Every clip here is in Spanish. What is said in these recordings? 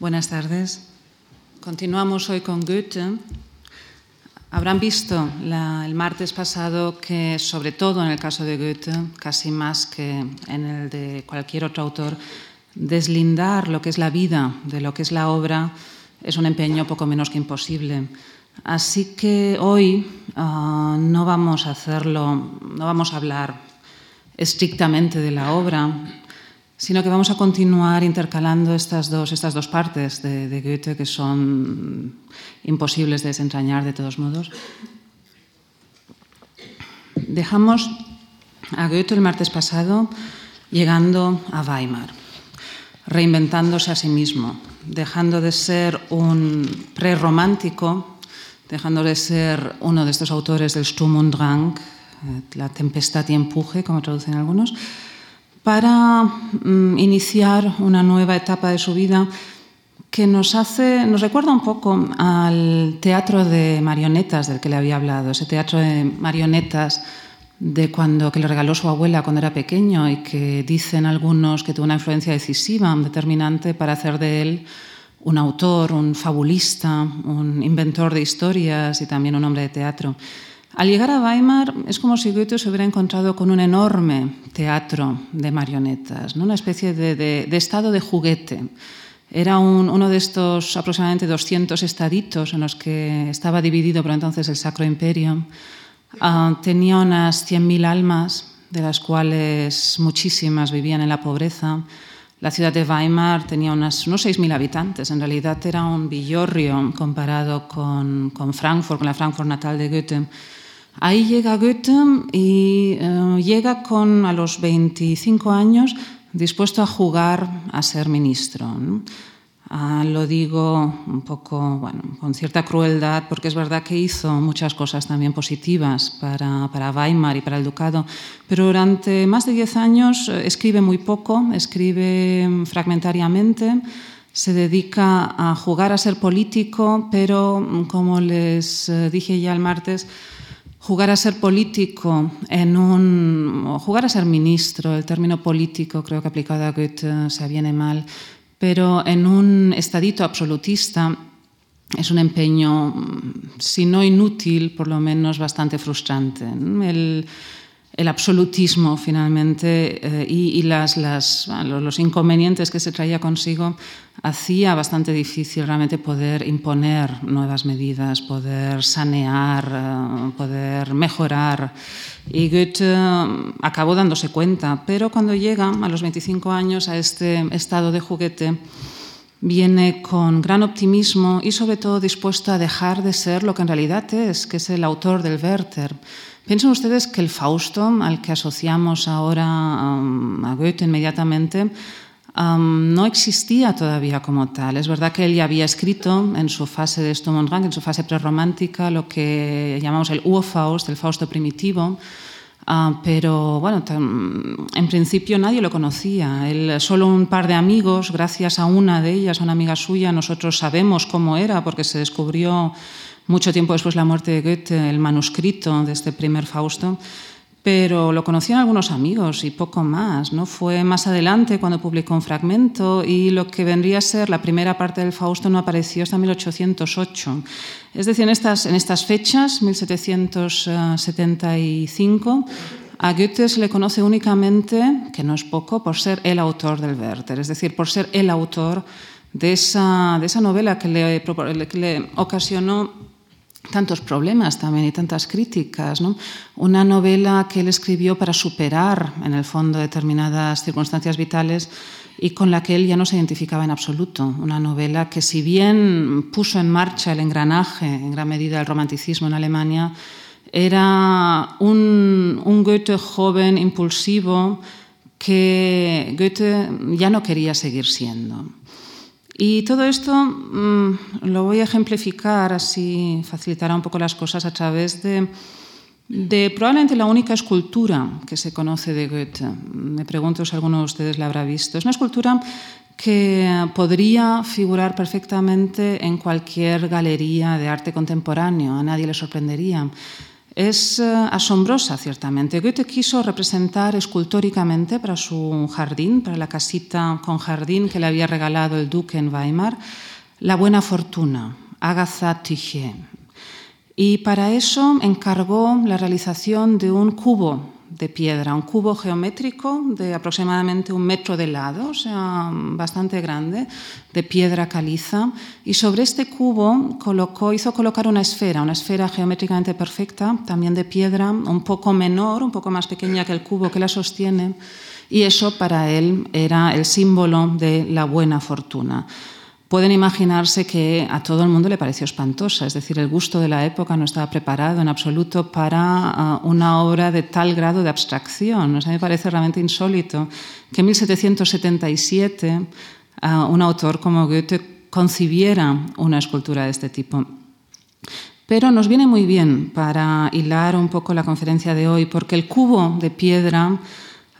Buenas tardes. Continuamos hoy con Goethe. Habrán visto el martes pasado que, sobre todo en el caso de Goethe, casi más que en el de cualquier otro autor, deslindar lo que es la vida de lo que es la obra es un empeño poco menos que imposible. Así que hoy uh, no vamos a hacerlo, no vamos a hablar estrictamente de la obra, sino que vamos a continuar intercalando estas dos, estas dos partes de, de Goethe que son imposibles de desentrañar de todos modos. Dejamos a Goethe el martes pasado llegando a Weimar, reinventándose a sí mismo, dejando de ser un prerromántico, dejando de ser uno de estos autores del Sturm und Drang, eh, la tempestad y empuje, como traducen algunos, para mm, iniciar una nueva etapa de su vida que nos hace, nos recuerda un poco al teatro de marionetas del que le había hablado, ese teatro de marionetas de cuando que le regaló su abuela cuando era pequeño y que dicen algunos que tuvo una influencia decisiva, determinante para hacer de él un autor, un fabulista, un inventor de historias y también un hombre de teatro. Al llegar a Weimar es como si Goethe se hubiera encontrado con un enorme teatro de marionetas, ¿no? una especie de, de, de estado de juguete. Era un, uno de estos aproximadamente 200 estaditos en los que estaba dividido por entonces el Sacro Imperio. Uh, tenía unas 100.000 almas, de las cuales muchísimas vivían en la pobreza. La ciudad de Weimar tenía unas, unos 6.000 habitantes. En realidad era un villorrio comparado con, con Frankfurt, con la Frankfurt natal de Goethe. Ahí llega Goethe y uh, llega con a los 25 años dispuesto a jugar a ser ministro. ¿no? Uh, lo digo un poco, bueno, con cierta crueldad, porque es verdad que hizo muchas cosas también positivas para, para Weimar y para el ducado, pero durante más de 10 años eh, escribe muy poco, escribe fragmentariamente, se dedica a jugar a ser político, pero como les eh, dije ya el martes, jugar a ser político en un jugar a ser ministro, el término político creo que aplicado a Goethe se viene mal, pero en un estadito absolutista es un empeño, si no inútil, por lo menos bastante frustrante. El absolutismo finalmente eh, y, los inconvenientes que se traía consigo hacía bastante difícil realmente poder imponer nuevas medidas, poder sanear, uh, poder mejorar. Y Goethe uh, acabó dándose cuenta, pero cuando llega a los 25 años a este estado de juguete, viene con gran optimismo y sobre todo dispuesto a dejar de ser lo que en realidad es, que es el autor del Werther. ¿Piensan ustedes que el Fausto, al que asociamos ahora a Goethe inmediatamente, no existía todavía como tal? Es verdad que él ya había escrito en su fase de Sturm und Drang, en su fase prerromántica, lo que llamamos el Urfaust, el Fausto primitivo, Uh, pero bueno, en principio nadie lo conocía. Solo un par de amigos, gracias a una de ellas, a una amiga suya, nosotros sabemos cómo era porque se descubrió mucho tiempo después de la muerte de Goethe el manuscrito de este primer Fausto, pero lo conocían algunos amigos y poco más. ¿no? Fue más adelante cuando publicó un fragmento y lo que vendría a ser la primera parte del Fausto no apareció hasta 1808. Es decir, en estas, en estas fechas, 1775, a Goethe se le conoce únicamente, que no es poco, por ser el autor del Werther, es decir, por ser el autor de esa, de esa novela que le, que le ocasionó tantos problemas también y tantas críticas. ¿no? Una novela que él escribió para superar, en el fondo, determinadas circunstancias vitales y con la que él ya no se identificaba en absoluto. Una novela que, si bien puso en marcha el engranaje, en gran medida, del romanticismo en Alemania, era un, un Goethe joven, impulsivo, que Goethe ya no quería seguir siendo. Y todo esto mmm, lo voy a ejemplificar, así facilitará un poco las cosas a través de, de, probablemente la única escultura que se conoce de Goethe. Me pregunto si alguno de ustedes la habrá visto. Es una escultura que podría figurar perfectamente en cualquier galería de arte contemporáneo, a nadie le sorprendería. Es eh, asombrosa, ciertamente. Goethe quiso representar escultóricamente para su jardín, para la casita con jardín que le había regalado el duque en Weimar, la buena fortuna, Agatha Tiché. Y para eso encargó la realización de un cubo de piedra, un cubo geométrico de aproximadamente un metro de lado, o sea, bastante grande, de piedra caliza, y sobre este cubo colocó, hizo colocar una esfera, una esfera geométricamente perfecta, también de piedra, un poco menor, un poco más pequeña que el cubo que la sostiene, y eso para él era el símbolo de la buena fortuna pueden imaginarse que a todo el mundo le pareció espantosa, es decir, el gusto de la época no estaba preparado en absoluto para ah, una obra de tal grado de abstracción. O sea, me parece realmente insólito que en 1777 ah, un autor como Goethe concibiera una escultura de este tipo. Pero nos viene muy bien para hilar un poco la conferencia de hoy, porque el cubo de piedra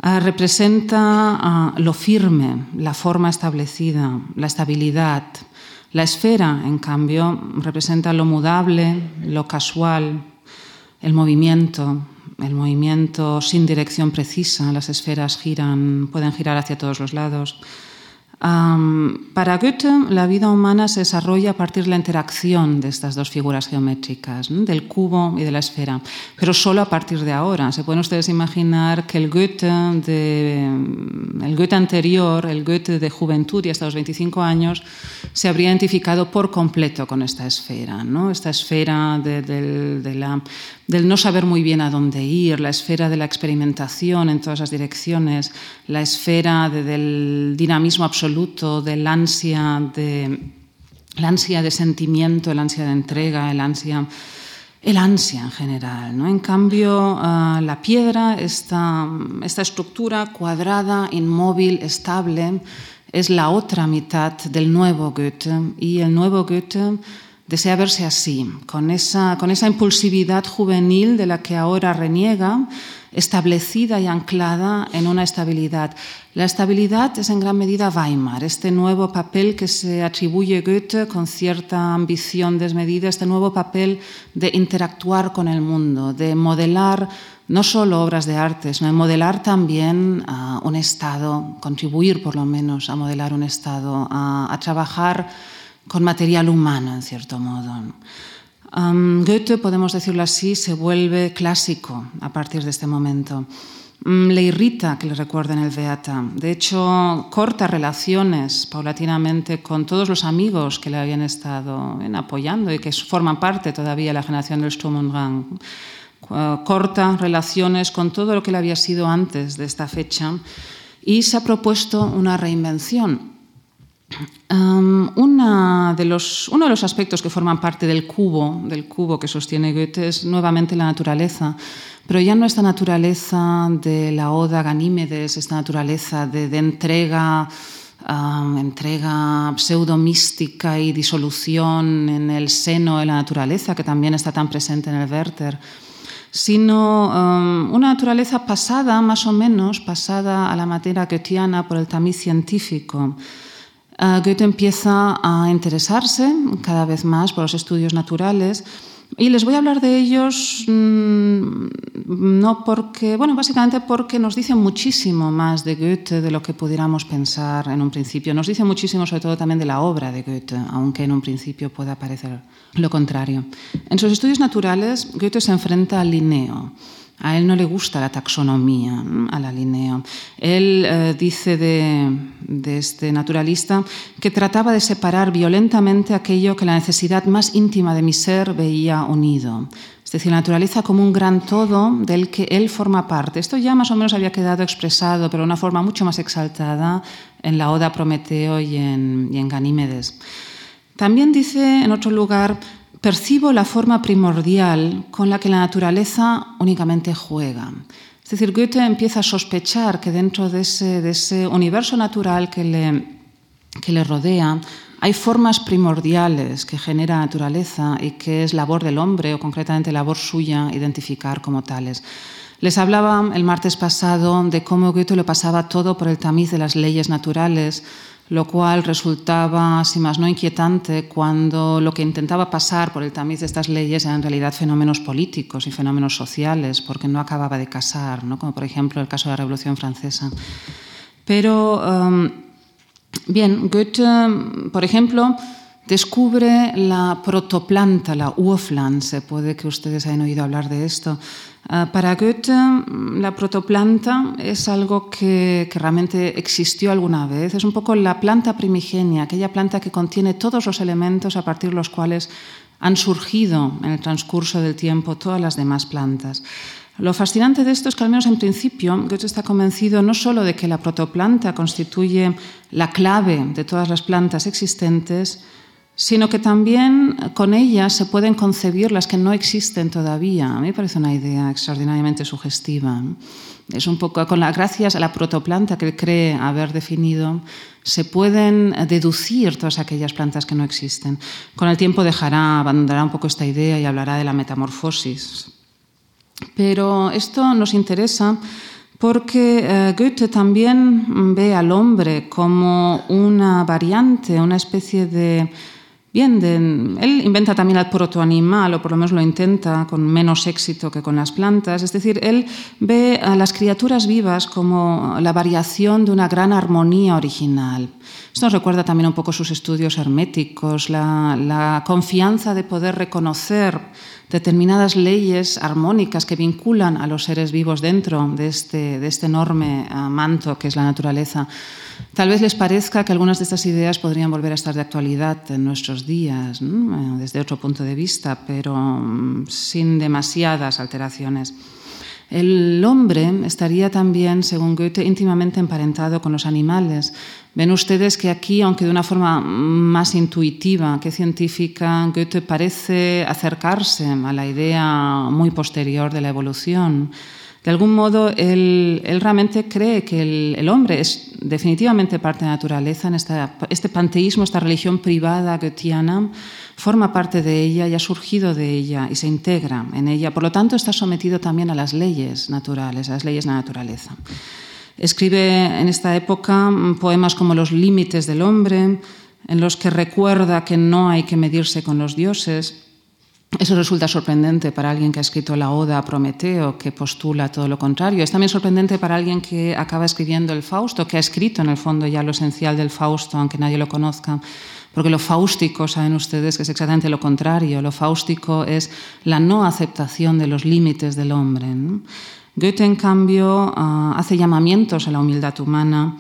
Ah, representa ah, lo firme, la forma establecida, la estabilidad. La esfera, en cambio, representa lo mudable, lo casual, el movimiento, el movimiento sin dirección precisa. Las esferas giran, pueden girar hacia todos los lados para Goethe, la vida humana se desarrolla a partir de la interacción de estas dos figuras geométricas, del cubo y de la esfera, pero solo a partir de ahora. Se pueden ustedes imaginar que el Goethe, de, anterior, el Goethe de juventud y hasta los 25 años, se habría identificado por completo con esta esfera, ¿no? esta esfera de, la, del no saber muy bien a dónde ir, la esfera de la experimentación en todas las direcciones, la esfera del dinamismo absoluto del ansia de, la ansia de sentimiento, el ansia de entrega, el ansia, el ansia en general. ¿no? En cambio, ah, la piedra, esta, esta estructura cuadrada, inmóvil, estable, es la otra mitad del nuevo Goethe. Y el nuevo Goethe desea verse así, con esa, con esa impulsividad juvenil de la que ahora reniega, establecida y anclada en una estabilidad. La estabilidad es en gran medida Weimar, este nuevo papel que se atribuye Goethe con cierta ambición desmedida, este nuevo papel de interactuar con el mundo, de modelar no solo obras de arte, sino de modelar también uh, un Estado, contribuir por lo menos a modelar un Estado, a, a trabajar con material humano, en cierto modo. Um, Goethe, podemos decirlo así, se vuelve clásico a partir de este momento. Um, le irrita que le recuerden el Beata. De hecho, corta relaciones paulatinamente con todos los amigos que le habían estado en, apoyando y que forman parte todavía de la generación del Sturm und Drang. Uh, corta relaciones con todo lo que le había sido antes de esta fecha y se ha propuesto una reinvención una de los, uno de los aspectos que forman parte del cubo, del cubo que sostiene Goethe es nuevamente la naturaleza, pero ya no esta naturaleza de la oda Ganímedes, esta naturaleza de, entrega, entrega pseudo-mística y disolución en el seno de la naturaleza, que también está tan presente en el Werther sino una naturaleza pasada, más o menos, pasada a la materia goetheana por el tamiz científico. Ah, Goethe empieza a interesarse cada vez más por los estudios naturales y les voy a hablar de ellos mm, no porque, bueno, básicamente porque nos dicen muchísimo más de Goethe de lo que pudiéramos pensar en un principio. Nos dicen muchísimo sobre todo también de la obra de Goethe, aunque en un principio pueda parecer lo contrario. En sus estudios naturales, Goethe se enfrenta al Linneo. A él no le gusta la taxonomía, a la Linneo. Él eh, dice de, este naturalista que trataba de separar violentamente aquello que la necesidad más íntima de mi ser veía unido. Es decir, la naturaleza como un gran todo del que él forma parte. Esto ya más o menos había quedado expresado, pero de una forma mucho más exaltada en la Oda Prometeo y en, y en Ganímedes. También dice en otro lugar percibo la forma primordial con la que la naturaleza únicamente juega. Es decir, Goethe empieza a sospechar que dentro de ese, universo natural que le, que le rodea hay formas primordiales que genera naturaleza y que es labor del hombre o concretamente labor suya identificar como tales. Les hablaba el martes pasado de cómo Goethe lo pasaba todo por el tamiz de las leyes naturales, lo cual resultaba, si más no, inquietante cuando lo que intentaba pasar por el tamiz de estas leyes eran en realidad fenómenos políticos y fenómenos sociales, porque no acababa de casar, ¿no? como por ejemplo el caso de la Revolución Francesa. Pero, um, bien, Goethe, por ejemplo, descubre la protoplanta, la Urpflanze, puede que ustedes hayan oído hablar de esto. Ah, para Goethe, la protoplanta es algo que, que, realmente existió alguna vez. Es un poco la planta primigenia, aquella planta que contiene todos los elementos a partir de los cuales han surgido en el transcurso del tiempo todas las demás plantas. Lo fascinante de esto es que al menos en principio Goethe está convencido no solo de que la protoplanta constituye la clave de todas las plantas existentes, sino que también con ellas se pueden concebir las que no existen todavía. A mí me parece una idea extraordinariamente sugestiva. Es un poco con la gracias a la protoplanta que él cree haber definido, se pueden deducir todas aquellas plantas que no existen. Con el tiempo dejará, abandonará un poco esta idea y hablará de la metamorfosis. Pero esto nos interesa porque eh, Goethe también ve al hombre como una variante, una especie de Bien, él inventa también el protoanimal, o por lo menos lo intenta con menos éxito que con las plantas. Es decir, él ve a las criaturas vivas como la variación de una gran armonía original. Esto nos recuerda también un poco sus estudios herméticos, la confianza de poder reconocer determinadas leyes armónicas que vinculan a los seres vivos dentro de este, de este enorme uh, manto que es la naturaleza. Tal vez les parezca que algunas de estas ideas podrían volver a estar de actualidad en nuestros días, ¿no? desde otro punto de vista, pero um, sin demasiadas alteraciones. El hombre estaría también, según Goethe, íntimamente emparentado con los animales. Ven ustedes que aquí, aunque de una forma más intuitiva que científica, Goethe parece acercarse a la idea muy posterior de la evolución. De algún modo, él, realmente cree que el, hombre es definitivamente parte de la naturaleza, en esta, este panteísmo, esta religión privada goetheana, forma parte de ella y ha surgido de ella y se integra en ella. Por lo tanto, está sometido también a las leyes naturales, a las leyes de la naturaleza. Escribe en esta época poemas como Los límites del hombre, en los que recuerda que no hay que medirse con los dioses. Eso resulta sorprendente para alguien que ha escrito la Oda a Prometeo, que postula todo lo contrario. Es también sorprendente para alguien que acaba escribiendo el Fausto, que ha escrito en el fondo ya lo esencial del Fausto, aunque nadie lo conozca. Porque lo fáustico, saben ustedes que es exactamente lo contrario. Lo fáustico es la no aceptación de los límites del hombre. Goethe, en cambio, ah, hace llamamientos a la humildad humana.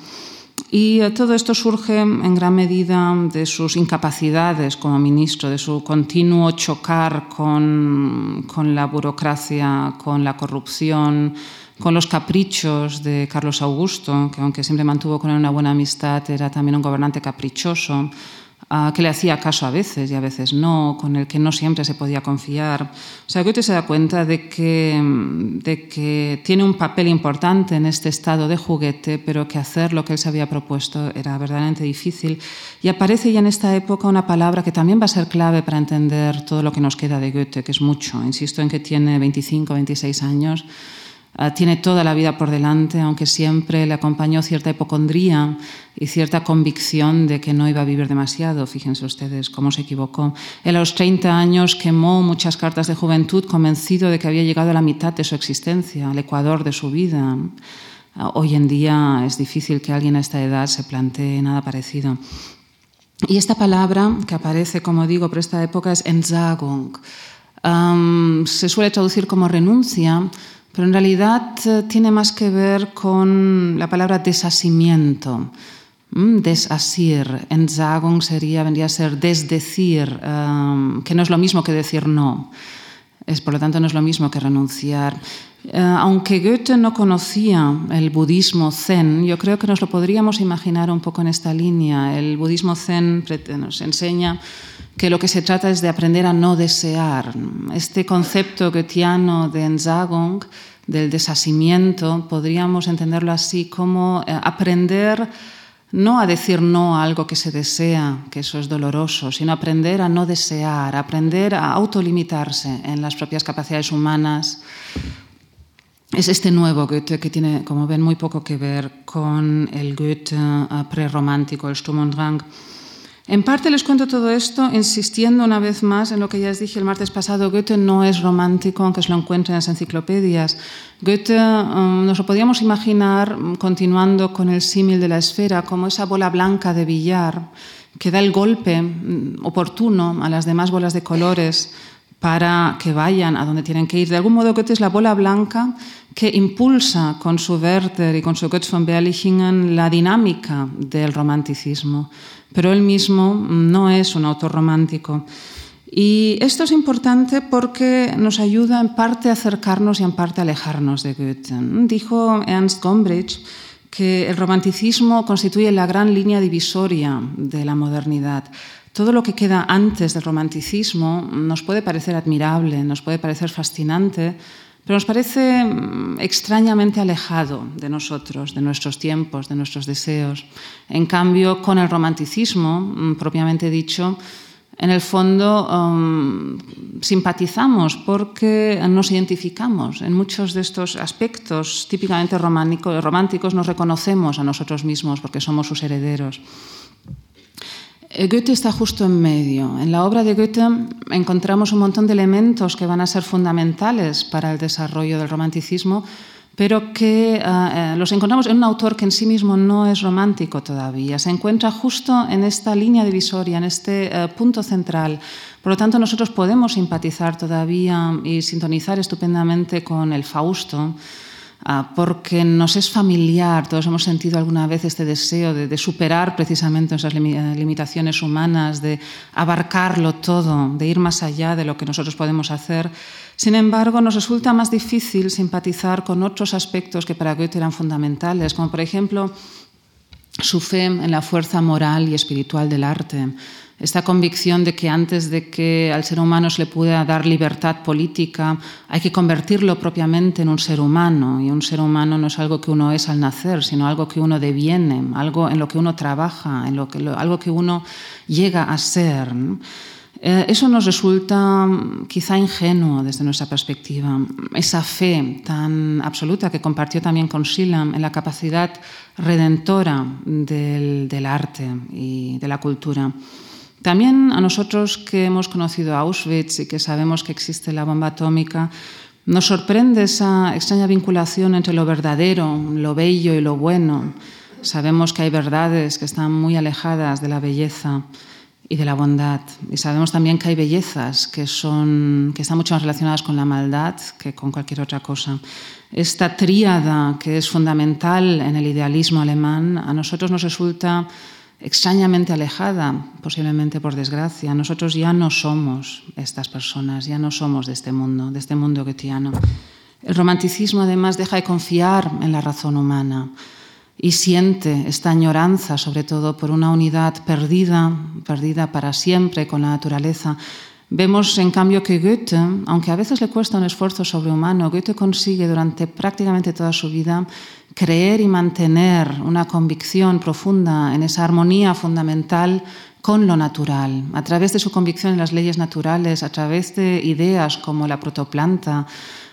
Y eh, todo esto surge en gran medida de sus incapacidades como ministro, de su continuo chocar con, con, la burocracia, con la corrupción, con los caprichos de Carlos Augusto, que aunque siempre mantuvo con él una buena amistad, era también un gobernante caprichoso que le hacía caso a veces y a veces no, con el que no siempre se podía confiar. O sea, Goethe se da cuenta de que, de que tiene un papel importante en este estado de juguete, pero que hacer lo que él se había propuesto era verdaderamente difícil. Y aparece ya en esta época una palabra que también va a ser clave para entender todo lo que nos queda de Goethe, que es mucho. Insisto en que tiene 25, 26 años tiene toda la vida por delante, aunque siempre le acompañó cierta hipocondría y cierta convicción de que no iba a vivir demasiado. Fíjense ustedes cómo se equivocó. Él a los 30 años quemó muchas cartas de juventud convencido de que había llegado a la mitad de su existencia, al ecuador de su vida. Ah, hoy en día es difícil que alguien a esta edad se plantee nada parecido. Y esta palabra que aparece, como digo, por esta época es Entsagung. se suele traducir como renuncia, pero en realidad eh, tiene más que ver con la palabra desasimiento. Mm, desasir, Entsagung sería, vendría a ser desdecir, um, que no es lo mismo que decir no. Es, por lo tanto, no es lo mismo que renunciar. Uh, aunque Goethe no conocía el budismo zen, yo creo que nos lo podríamos imaginar un poco en esta línea. El budismo zen nos enseña que lo que se trata es de aprender a no desear. Este concepto goetheano de Entsagung, del desasimiento, podríamos entenderlo así como eh, aprender no a decir no a algo que se desea, que eso es doloroso, sino aprender a no desear, aprender a autolimitarse en las propias capacidades humanas. es este nuevo Goethe que tiene, como ven, muy poco que ver con el Goethe uh, prerromántico, el Sturm und Drang. En parte les cuento todo esto insistiendo una vez más en lo que ya les dije el martes pasado. Goethe no es romántico, aunque se lo encuentren en las enciclopedias. Goethe um, nos lo podíamos imaginar, continuando con el símil de la esfera, como esa bola blanca de billar que da el golpe um, oportuno a las demás bolas de colores para que vayan a donde tienen que ir. De algún modo, Goethe es la bola blanca que impulsa con su Werther y con su Goethe von Berlichingen la dinámica del romanticismo pero él mismo no es un autor romántico. Y esto es importante porque nos ayuda en parte a acercarnos y en parte a alejarnos de Goethe. Dijo Ernst Gombrich que el romanticismo constituye la gran línea divisoria de la modernidad. Todo lo que queda antes del romanticismo nos puede parecer admirable, nos puede parecer fascinante, pero nos parece mm, extrañamente alejado de nosotros, de nuestros tiempos, de nuestros deseos. En cambio, con el romanticismo, mm, propiamente dicho, en el fondo um, simpatizamos porque nos identificamos en muchos de estos aspectos típicamente románticos, nos reconocemos a nosotros mismos porque somos sus herederos. Eh, Goethe está justo en medio. En la obra de Goethe encontramos un montón de elementos que van a ser fundamentales para el desarrollo del romanticismo, pero que eh, eh, los encontramos en un autor que en sí mismo no es romántico todavía. Se encuentra justo en esta línea divisoria, en este punto central. Por lo tanto, nosotros podemos simpatizar todavía y sintonizar estupendamente con el Fausto porque nos es familiar, todos hemos sentido alguna vez este deseo de, superar precisamente esas limitaciones humanas, de abarcarlo todo, de ir más allá de lo que nosotros podemos hacer. Sin embargo, nos resulta más difícil simpatizar con otros aspectos que para Goethe eran fundamentales, como por ejemplo su fe en la fuerza moral y espiritual del arte, esta convicción de que antes de que al ser humano se le pueda dar libertad política, hay que convertirlo propiamente en un ser humano. Y un ser humano no es algo que uno es al nacer, sino algo que uno deviene, algo en lo que uno trabaja, en lo que, algo que uno llega a ser. Eh, eso nos resulta mm, quizá ingenuo desde nuestra perspectiva. Esa fe tan absoluta que compartió también con Schillam en la capacidad redentora del, del arte y de la cultura. También a nosotros que hemos conocido Auschwitz y que sabemos que existe la bomba atómica, nos sorprende esa extraña vinculación entre lo verdadero, lo bello y lo bueno. Sabemos que hay verdades que están muy alejadas de la belleza y de la bondad. Y sabemos también que hay bellezas que, están mucho más relacionadas con la maldad que con cualquier otra cosa. Esta tríada que es fundamental en el idealismo alemán a nosotros nos resulta extrañamente alejada, posiblemente por desgracia. Nosotros ya no somos estas personas, ya no somos de este mundo, de este mundo goetiano. El romanticismo además deja de confiar en la razón humana y siente esta añoranza, sobre todo por una unidad perdida, perdida para siempre con la naturaleza. Vemos, en cambio, que Goethe, aunque a veces le cuesta un esfuerzo sobrehumano, Goethe consigue durante prácticamente toda su vida creer y mantener una convicción profunda en esa armonía fundamental con lo natural, a través de su convicción en las leyes naturales, a través de ideas como la protoplanta,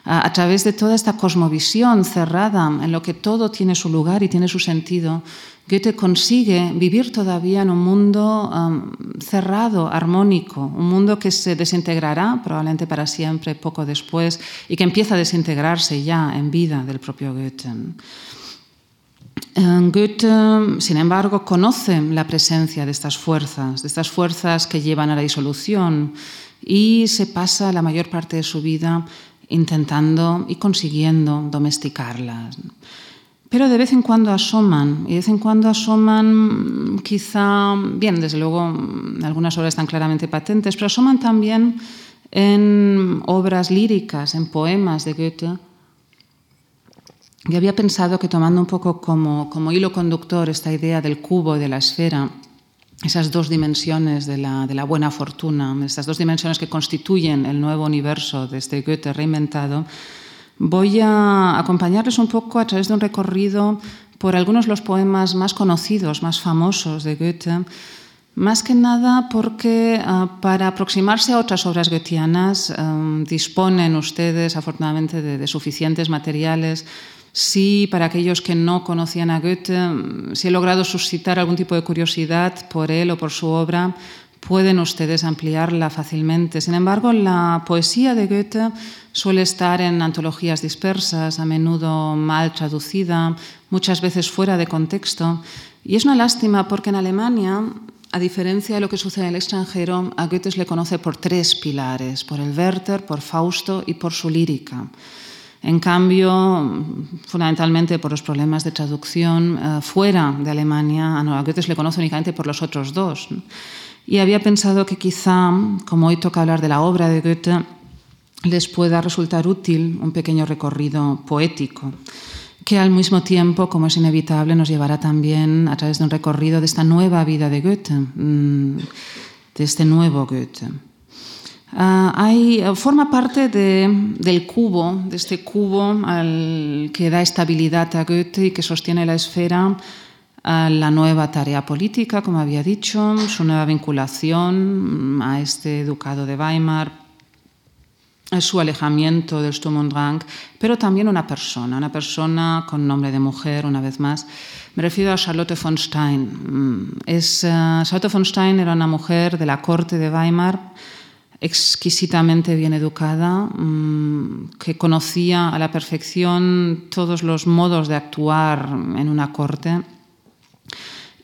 a, través de toda esta cosmovisión cerrada en lo que todo tiene su lugar y tiene su sentido, Goethe consigue vivir todavía en un mundo um, cerrado, armónico, un mundo que se desintegrará probablemente para siempre poco después y que empieza a desintegrarse ya en vida del propio Goethe. Eh, Goethe, sin embargo, conoce la presencia de estas fuerzas, de estas fuerzas que llevan a la disolución y se pasa la mayor parte de su vida intentando y consiguiendo domesticarlas pero de vez en cuando asoman, y de vez en cuando asoman quizá, bien, desde luego algunas obras están claramente patentes, pero asoman también en obras líricas, en poemas de Goethe. Yo había pensado que tomando un poco como, como hilo conductor esta idea del cubo y de la esfera, esas dos dimensiones de la, de la buena fortuna, estas dos dimensiones que constituyen el nuevo universo de este Goethe reinventado, Voy a acompañarles un poco a través de un recorrido por algunos de los poemas más conocidos, más famosos de Goethe, Más que nada porque uh, para aproximarse a otras obras goetheanas um, disponen ustedes, afortunadamente, de, de, suficientes materiales. Sí, para aquellos que no conocían a Goethe, si he logrado suscitar algún tipo de curiosidad por él o por su obra, pueden ustedes ampliarla fácilmente. Sin embargo, la poesía de Goethe suele estar en antologías dispersas, a menudo mal traducida, muchas veces fuera de contexto. Y es una lástima porque en Alemania, a diferencia de lo que sucede en el extranjero, a Goethe se le conoce por tres pilares, por el Werther, por Fausto y por su lírica. En cambio, fundamentalmente por los problemas de traducción, eh, fuera de Alemania, a Goethe le conoce únicamente por los otros dos. Y había pensado que quizá, como hoy toca hablar de la obra de Goethe, les pueda resultar útil un pequeño recorrido poético, que al mismo tiempo, como es inevitable, nos llevará también a través de un recorrido de esta nueva vida de Goethe, mm, de este nuevo Goethe. Uh, hay, forma parte de, del cubo, de este cubo al que da estabilidad a Goethe y que sostiene la esfera a la nueva tarea política, como había dicho, su nueva vinculación a este ducado de Weimar, su alejamiento del Sturm und Drang, pero también una persona, una persona con nombre de mujer, una vez más. Me refiero a Charlotte von Stein. Mm, es, uh, Charlotte von Stein era una mujer de la corte de Weimar, exquisitamente bien educada, mm, que conocía a la perfección todos los modos de actuar en una corte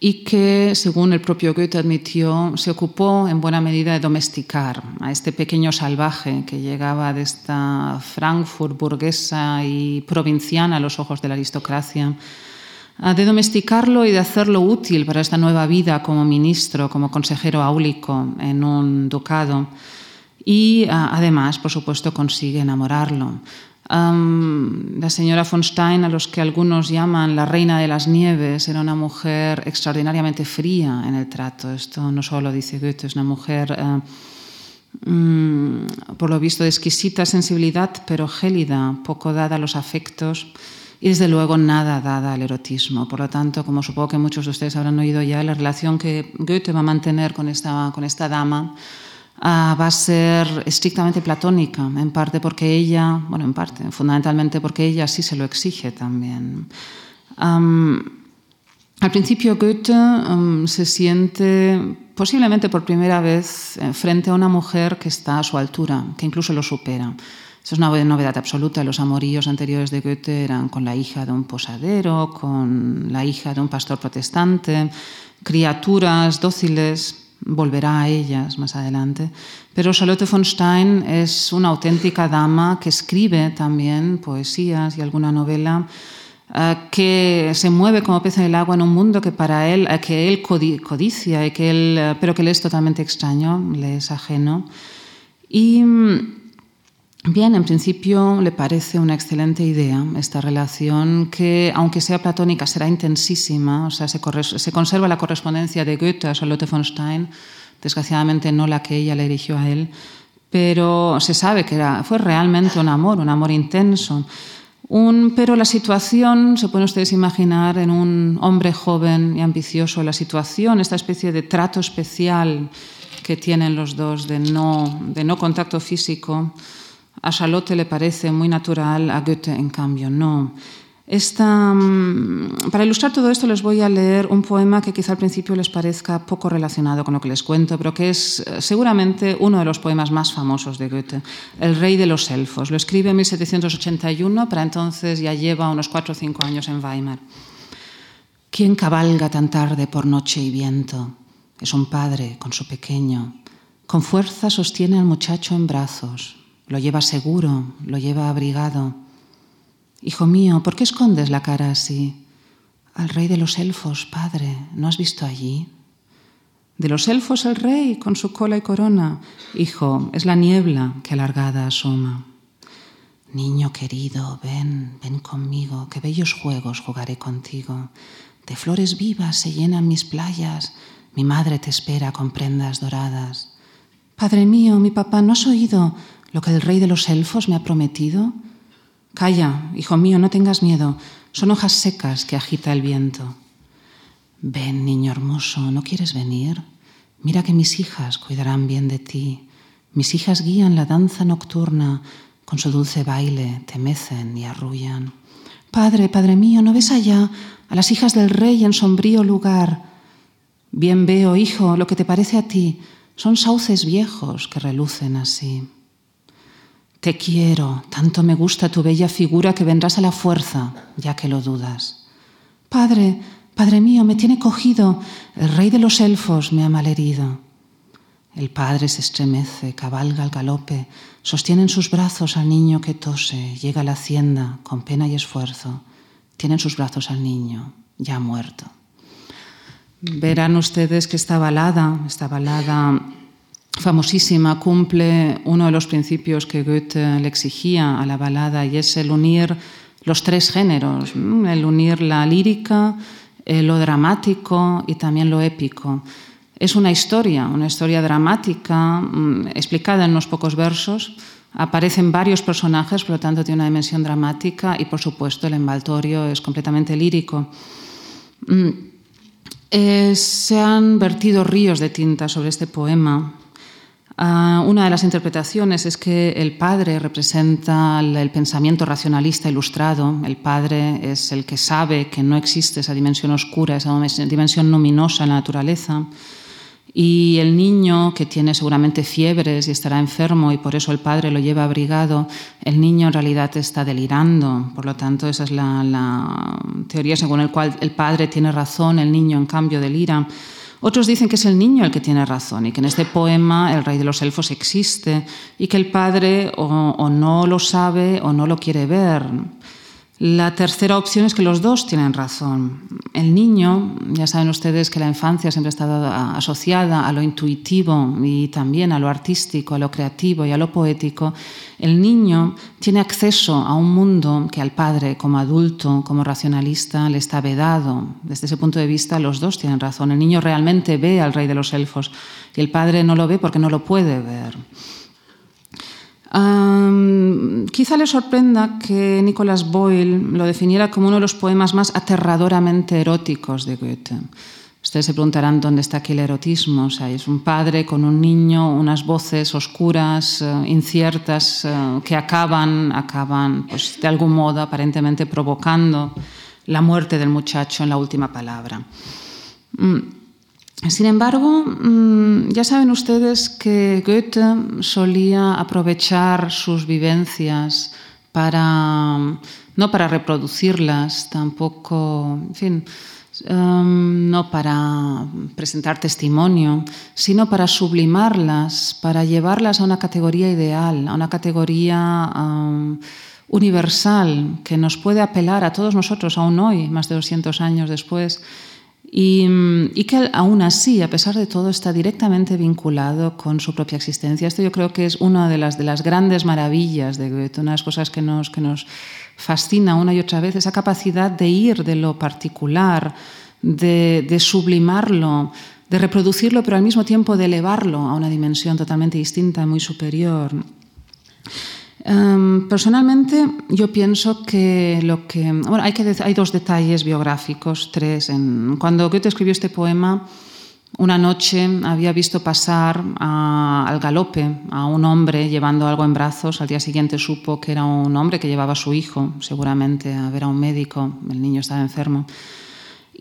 y que, según el propio Goethe admitió, se ocupó en buena medida de domesticar a este pequeño salvaje que llegaba de esta Frankfurt burguesa y provinciana a los ojos de la aristocracia, de domesticarlo y de hacerlo útil para esta nueva vida como ministro, como consejero áulico en un ducado. Y además, por supuesto, consigue enamorarlo. Um, la señora von Stein, a los que algunos llaman la reina de las nieves, era una mujer extraordinariamente fría en el trato. Esto no solo lo dice Goethe, es una mujer, uh, um, por lo visto, de exquisita sensibilidad, pero gélida, poco dada a los afectos y desde luego nada dada al erotismo. Por lo tanto, como supongo que muchos de ustedes habrán oído ya, la relación que Goethe va a mantener con esta, con esta dama uh, va a ser estrictamente platónica, en parte porque ella, bueno, en parte, fundamentalmente porque ella sí se lo exige también. Um, al principio Goethe um, se siente posiblemente por primera vez eh, frente a una mujer que está a su altura, que incluso lo supera. Eso es una novedad absoluta. Los amoríos anteriores de Goethe eran con la hija de un posadero, con la hija de un pastor protestante, criaturas dóciles, volverá a ellas más adelante. Pero Charlotte von Stein es una auténtica dama que escribe también poesías y alguna novela uh, que se mueve como pez en el agua en un mundo que para él, uh, que él codicia, y que él, uh, pero que le es totalmente extraño, le es ajeno. Y Bien, en principio le parece una excelente idea esta relación que, aunque sea platónica, será intensísima. O sea, se, se, conserva la correspondencia de Goethe a Charlotte von Stein, desgraciadamente no la que ella le dirigió a él, pero se sabe que era, fue realmente un amor, un amor intenso. Un, pero la situación, se pueden ustedes imaginar, en un hombre joven y ambicioso, la situación, esta especie de trato especial que tienen los dos de no, de no contacto físico, a Charlotte le parece muy natural, a Goethe, en cambio, no. Mm, para ilustrar todo esto les voy a leer un poema que quizá al principio les parezca poco relacionado con lo que les cuento, pero que es eh, seguramente uno de los poemas más famosos de Goethe, El rey de los elfos. Lo escribe en 1781, para entonces ya lleva unos cuatro o cinco años en Weimar. ¿Quién cabalga tan tarde por noche y viento? Es un padre con su pequeño. Con fuerza sostiene al muchacho en brazos, lo lleva seguro, lo lleva abrigado. Hijo mío, ¿por qué escondes la cara así? Al rey de los elfos, padre, ¿no has visto allí? De los elfos el rey, con su cola y corona. Hijo, es la niebla que alargada asoma. Niño querido, ven, ven conmigo, que bellos juegos jugaré contigo. De flores vivas se llenan mis playas, mi madre te espera con prendas doradas. Padre mío, mi papá, ¿no has oído? Lo que el rey de los elfos me ha prometido? Calla, hijo mío, no tengas miedo, son hojas secas que agita el viento. Ven, niño hermoso, ¿no quieres venir? Mira que mis hijas cuidarán bien de ti. Mis hijas guían la danza nocturna, con su dulce baile te mecen y arrullan. Padre, Padre mío, ¿no ves allá a las hijas del rey en sombrío lugar? Bien veo, hijo, lo que te parece a ti. Son sauces viejos que relucen así. Te quiero, tanto me gusta tu bella figura que vendrás a la fuerza, ya que lo dudas. Padre, Padre mío, me tiene cogido, el rey de los elfos me ha malherido. El padre se estremece, cabalga al galope, sostiene en sus brazos al niño que tose, llega a la hacienda con pena y esfuerzo, tiene en sus brazos al niño, ya muerto. Verán ustedes que esta balada, esta balada famosísima, cumple uno de los principios que Goethe le exigía a la balada y es el unir los tres géneros, el unir la lírica, eh, lo dramático y también lo épico. Es una historia, una historia dramática explicada en unos pocos versos. Aparecen varios personajes, por lo tanto tiene una dimensión dramática y por supuesto el envoltorio es completamente lírico. Eh, se han vertido ríos de tinta sobre este poema. Ah, una de las interpretaciones es que el padre representa el, pensamiento racionalista ilustrado. El padre es el que sabe que no existe esa dimensión oscura, esa dimensión luminosa en la naturaleza. Y el niño que tiene seguramente fiebres y estará enfermo y por eso el padre lo lleva abrigado, el niño en realidad está delirando. Por lo tanto, esa es la, teoría según la cual el padre tiene razón, el niño en cambio delira. Otros dicen que es el niño el que tiene razón y que en este poema el rey de los elfos existe y que el padre o no lo sabe o no lo quiere ver. La tercera opción es que los dos tienen razón. El niño, ya saben ustedes que la infancia siempre ha estado asociada a lo intuitivo y también a lo artístico, a lo creativo y a lo poético. El niño tiene acceso a un mundo que al padre, como adulto, como racionalista, le está vedado. Desde ese punto de vista, los dos tienen razón. El niño realmente ve al rey de los elfos y el padre no lo ve porque no lo puede ver quizá le sorprenda que Nicholas Boyle lo definiera como uno de los poemas más aterradoramente eróticos de Goethe. Ustedes se preguntarán dónde está aquí el erotismo. O sea, es un padre con un niño, unas voces oscuras, eh, inciertas, eh, que acaban, acaban pues, de algún modo aparentemente provocando la muerte del muchacho en la última palabra. Mm, sin embargo, mm, ya saben ustedes que Goethe solía aprovechar sus vivencias para no para reproducirlas, tampoco, en fin, em, no para presentar testimonio, sino para sublimarlas, para llevarlas a una categoría ideal, a una categoría em, universal que nos puede apelar a todos nosotros aún hoy, más de 200 años después y, que aún así, a pesar de todo, está directamente vinculado con su propia existencia. Esto yo creo que es una de las, de las grandes maravillas de Goethe, una de las cosas que nos, que nos fascina una y otra vez, esa capacidad de ir de lo particular, de, de sublimarlo, de reproducirlo, pero al mismo tiempo de elevarlo a una dimensión totalmente distinta, muy superior. Em, personalmente, yo pienso que lo que. Bueno, hay, que, hay dos detalles biográficos, tres. En, cuando Goethe escribió este poema, una noche había visto pasar al galope a un hombre llevando algo en brazos. Al día siguiente supo que era un hombre que llevaba a su hijo, seguramente a ver a un médico. El niño estaba enfermo.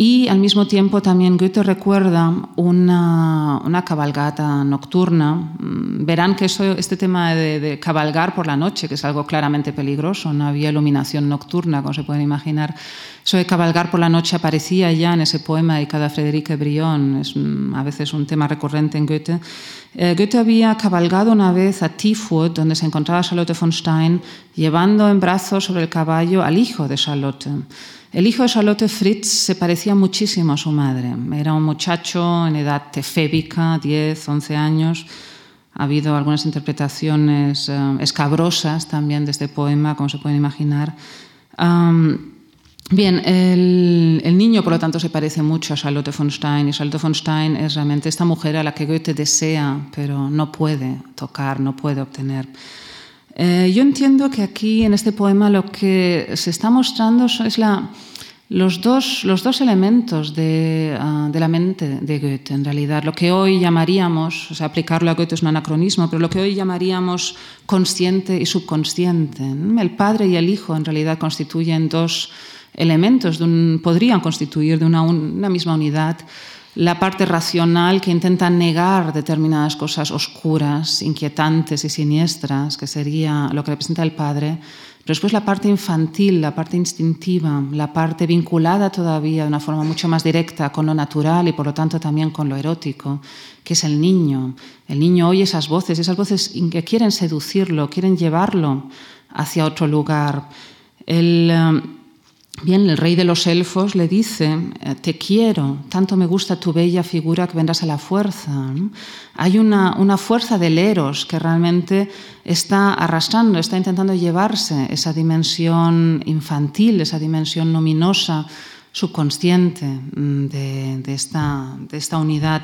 Y al mismo tiempo también Goethe recuerda una, una cabalgata nocturna. Mm, verán que eso, este tema de, cabalgar por la noche, que es algo claramente peligroso, no había iluminación nocturna, como se pueden imaginar. Eso de cabalgar por la noche aparecía ya en ese poema dedicado a Frederique Brion, es mm, a veces un tema recurrente en Goethe. Eh, Goethe había cabalgado una vez a Tiefwood, donde se encontraba Charlotte von Stein, llevando en brazos sobre el caballo al hijo de Charlotte. El hijo de Charlotte Fritz se parecía muchísimo a su madre. Era un muchacho en edad tefébica, 10, 11 años. Ha habido algunas interpretaciones eh, escabrosas también de este poema, como se pueden imaginar. bien, el, el, niño, por lo tanto, se parece mucho a Charlotte von Stein, y Charlotte von Stein es realmente esta mujer a la que Goethe desea, pero no puede tocar, no puede obtener. Eh, yo entiendo que aquí en este poema lo que se está mostrando es la, los dos, los dos elementos de, ah, de, la mente de Goethe, en realidad. Lo que hoy llamaríamos, o sea, aplicarlo a Goethe es un anacronismo, pero lo que hoy llamaríamos consciente y subconsciente. El padre y el hijo, en realidad, constituyen dos elementos, de un, podrían constituir de una, una misma unidad la parte racional que intenta negar determinadas cosas oscuras, inquietantes y siniestras, que sería lo que representa el padre, pero después la parte infantil, la parte instintiva, la parte vinculada todavía de una forma mucho más directa con lo natural y por lo tanto también con lo erótico, que es el niño. El niño oye esas voces, esas voces que quieren seducirlo, quieren llevarlo hacia otro lugar. El, eh, Bien, el rey de los elfos le dice, eh, te quiero, tanto me gusta tu bella figura que vendrás a la fuerza. Hay una, una fuerza del eros que realmente está arrastrando, está intentando llevarse esa dimensión infantil, esa dimensión luminosa, subconsciente mm, de, de, esta, de esta unidad.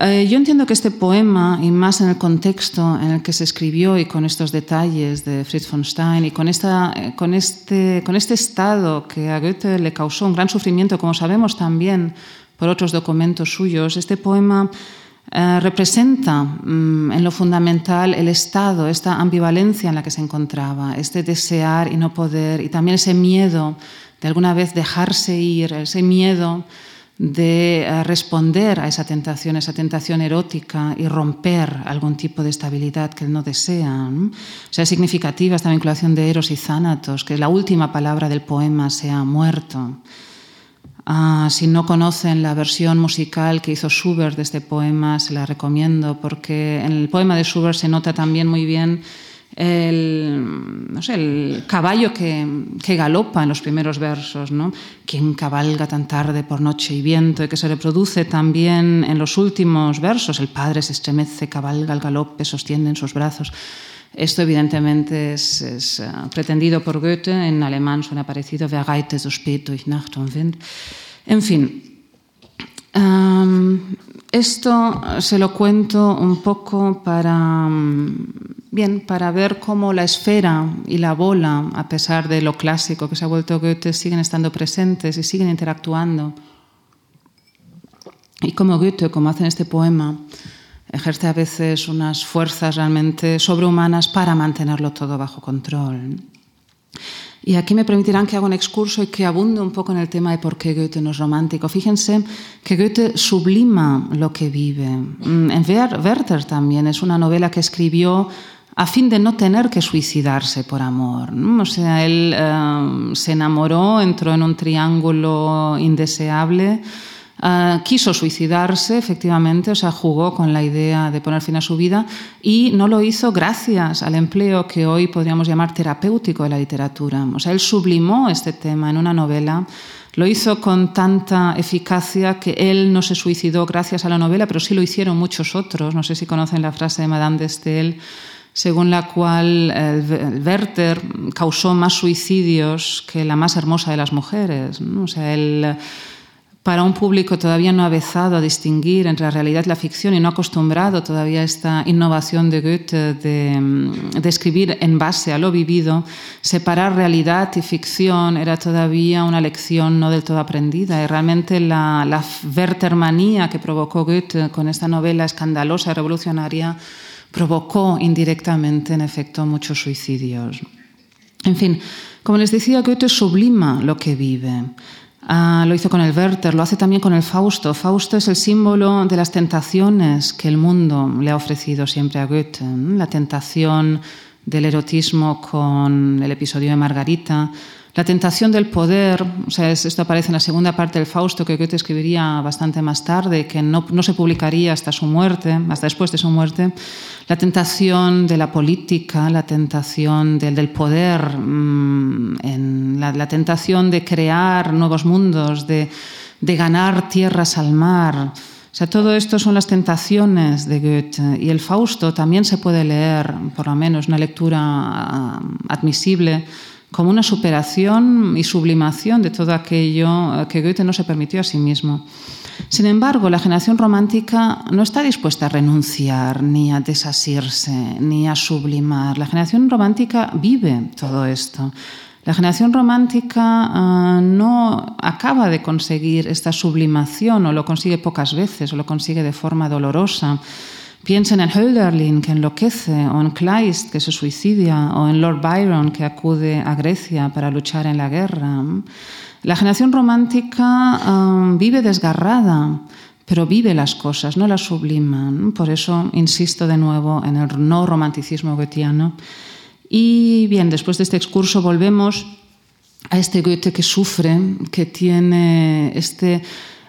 Eh, yo entiendo que este poema, y más en el contexto en el que se escribió y con estos detalles de Fritz von Stein y con, esta, eh, con, este, con este estado que a Goethe le causó un gran sufrimiento, como sabemos también por otros documentos suyos, este poema eh, representa mm, en lo fundamental el estado, esta ambivalencia en la que se encontraba, este desear y no poder, y también ese miedo de alguna vez dejarse ir, ese miedo de eh, responder a esa tentación, esa tentación erótica y romper algún tipo de estabilidad que no desea. O sea, significativa esta vinculación de Eros y Zánatos, que la última palabra del poema sea muerto. Ah, si no conocen la versión musical que hizo Schubert de este poema, se la recomiendo porque en el poema de Schubert se nota también muy bien el, no sé, el caballo que, que, galopa en los primeros versos, ¿no? Quien cabalga tan tarde por noche y viento, y que se reproduce también en los últimos versos. El padre se estremece, cabalga al galope, sostiene en sus brazos. Esto evidentemente es, uh, pretendido por Goethe, en alemán suena parecido, Wer reitet so spät durch Nacht und Wind. En fin, esto se lo cuento un poco para Bien, para ver cómo la esfera y la bola, a pesar de lo clásico que se ha vuelto Goethe, siguen estando presentes y siguen interactuando. Y como Goethe, como hace en este poema, ejerce a veces unas fuerzas realmente sobrehumanas para mantenerlo todo bajo control. Y aquí me permitirán que haga un excurso y que abunde un poco en el tema de por qué Goethe no es romántico. Fíjense que Goethe sublima lo que vive. Mm, en Werther también es una novela que escribió a fin de no tener que suicidarse por amor. O sea, él eh, se enamoró, entró en un triángulo indeseable, eh, quiso suicidarse, efectivamente, o sea, jugó con la idea de poner fin a su vida y no lo hizo gracias al empleo que hoy podríamos llamar terapéutico de la literatura. O sea, él sublimó este tema en una novela. Lo hizo con tanta eficacia que él no se suicidó gracias a la novela, pero sí lo hicieron muchos otros. No sé si conocen la frase de Madame de Stael según la cual el Werther causó más suicidios que la más hermosa de las mujeres. O sea, él, para un público todavía no avezado a distinguir entre la realidad y la ficción y no acostumbrado todavía a esta innovación de Goethe de, de escribir en base a lo vivido, separar realidad y ficción era todavía una lección no del todo aprendida. Y realmente la, la Werthermanía que provocó Goethe con esta novela escandalosa y revolucionaria provocó indirectamente, en efecto, muchos suicidios. En fin, como les decía, Goethe sublima lo que vive. Ah, lo hizo con el Werther, lo hace también con el Fausto. Fausto es el símbolo de las tentaciones que el mundo le ha ofrecido siempre a Goethe. La tentación del erotismo con el episodio de Margarita, la tentación del poder, o sea, esto aparece en la segunda parte del Fausto que Goethe escribiría bastante más tarde, que no, se publicaría hasta su muerte, hasta después de su muerte. La tentación de la política, la tentación del, poder, la, la, tentación de crear nuevos mundos, de, de ganar tierras al mar. O sea, todo esto son las tentaciones de Goethe y el Fausto también se puede leer, por lo menos una lectura ah, admisible, como una superación y sublimación de todo aquello que Goethe no se permitió a sí mismo. Sin embargo, la generación romántica no está dispuesta a renunciar, ni a desasirse, ni a sublimar. La generación romántica vive todo esto. La generación romántica uh, no acaba de conseguir esta sublimación o lo consigue pocas veces o lo consigue de forma dolorosa. Piensen en Hölderlin, que enloquece, o en Kleist, que se suicidia, o en Lord Byron, que acude a Grecia para luchar en la guerra. La generación romántica um, vive desgarrada, pero vive las cosas, no las sublima. Por eso insisto de nuevo en el no romanticismo goetheano. Y bien, después de este excurso volvemos a este Goethe que sufre, que tiene este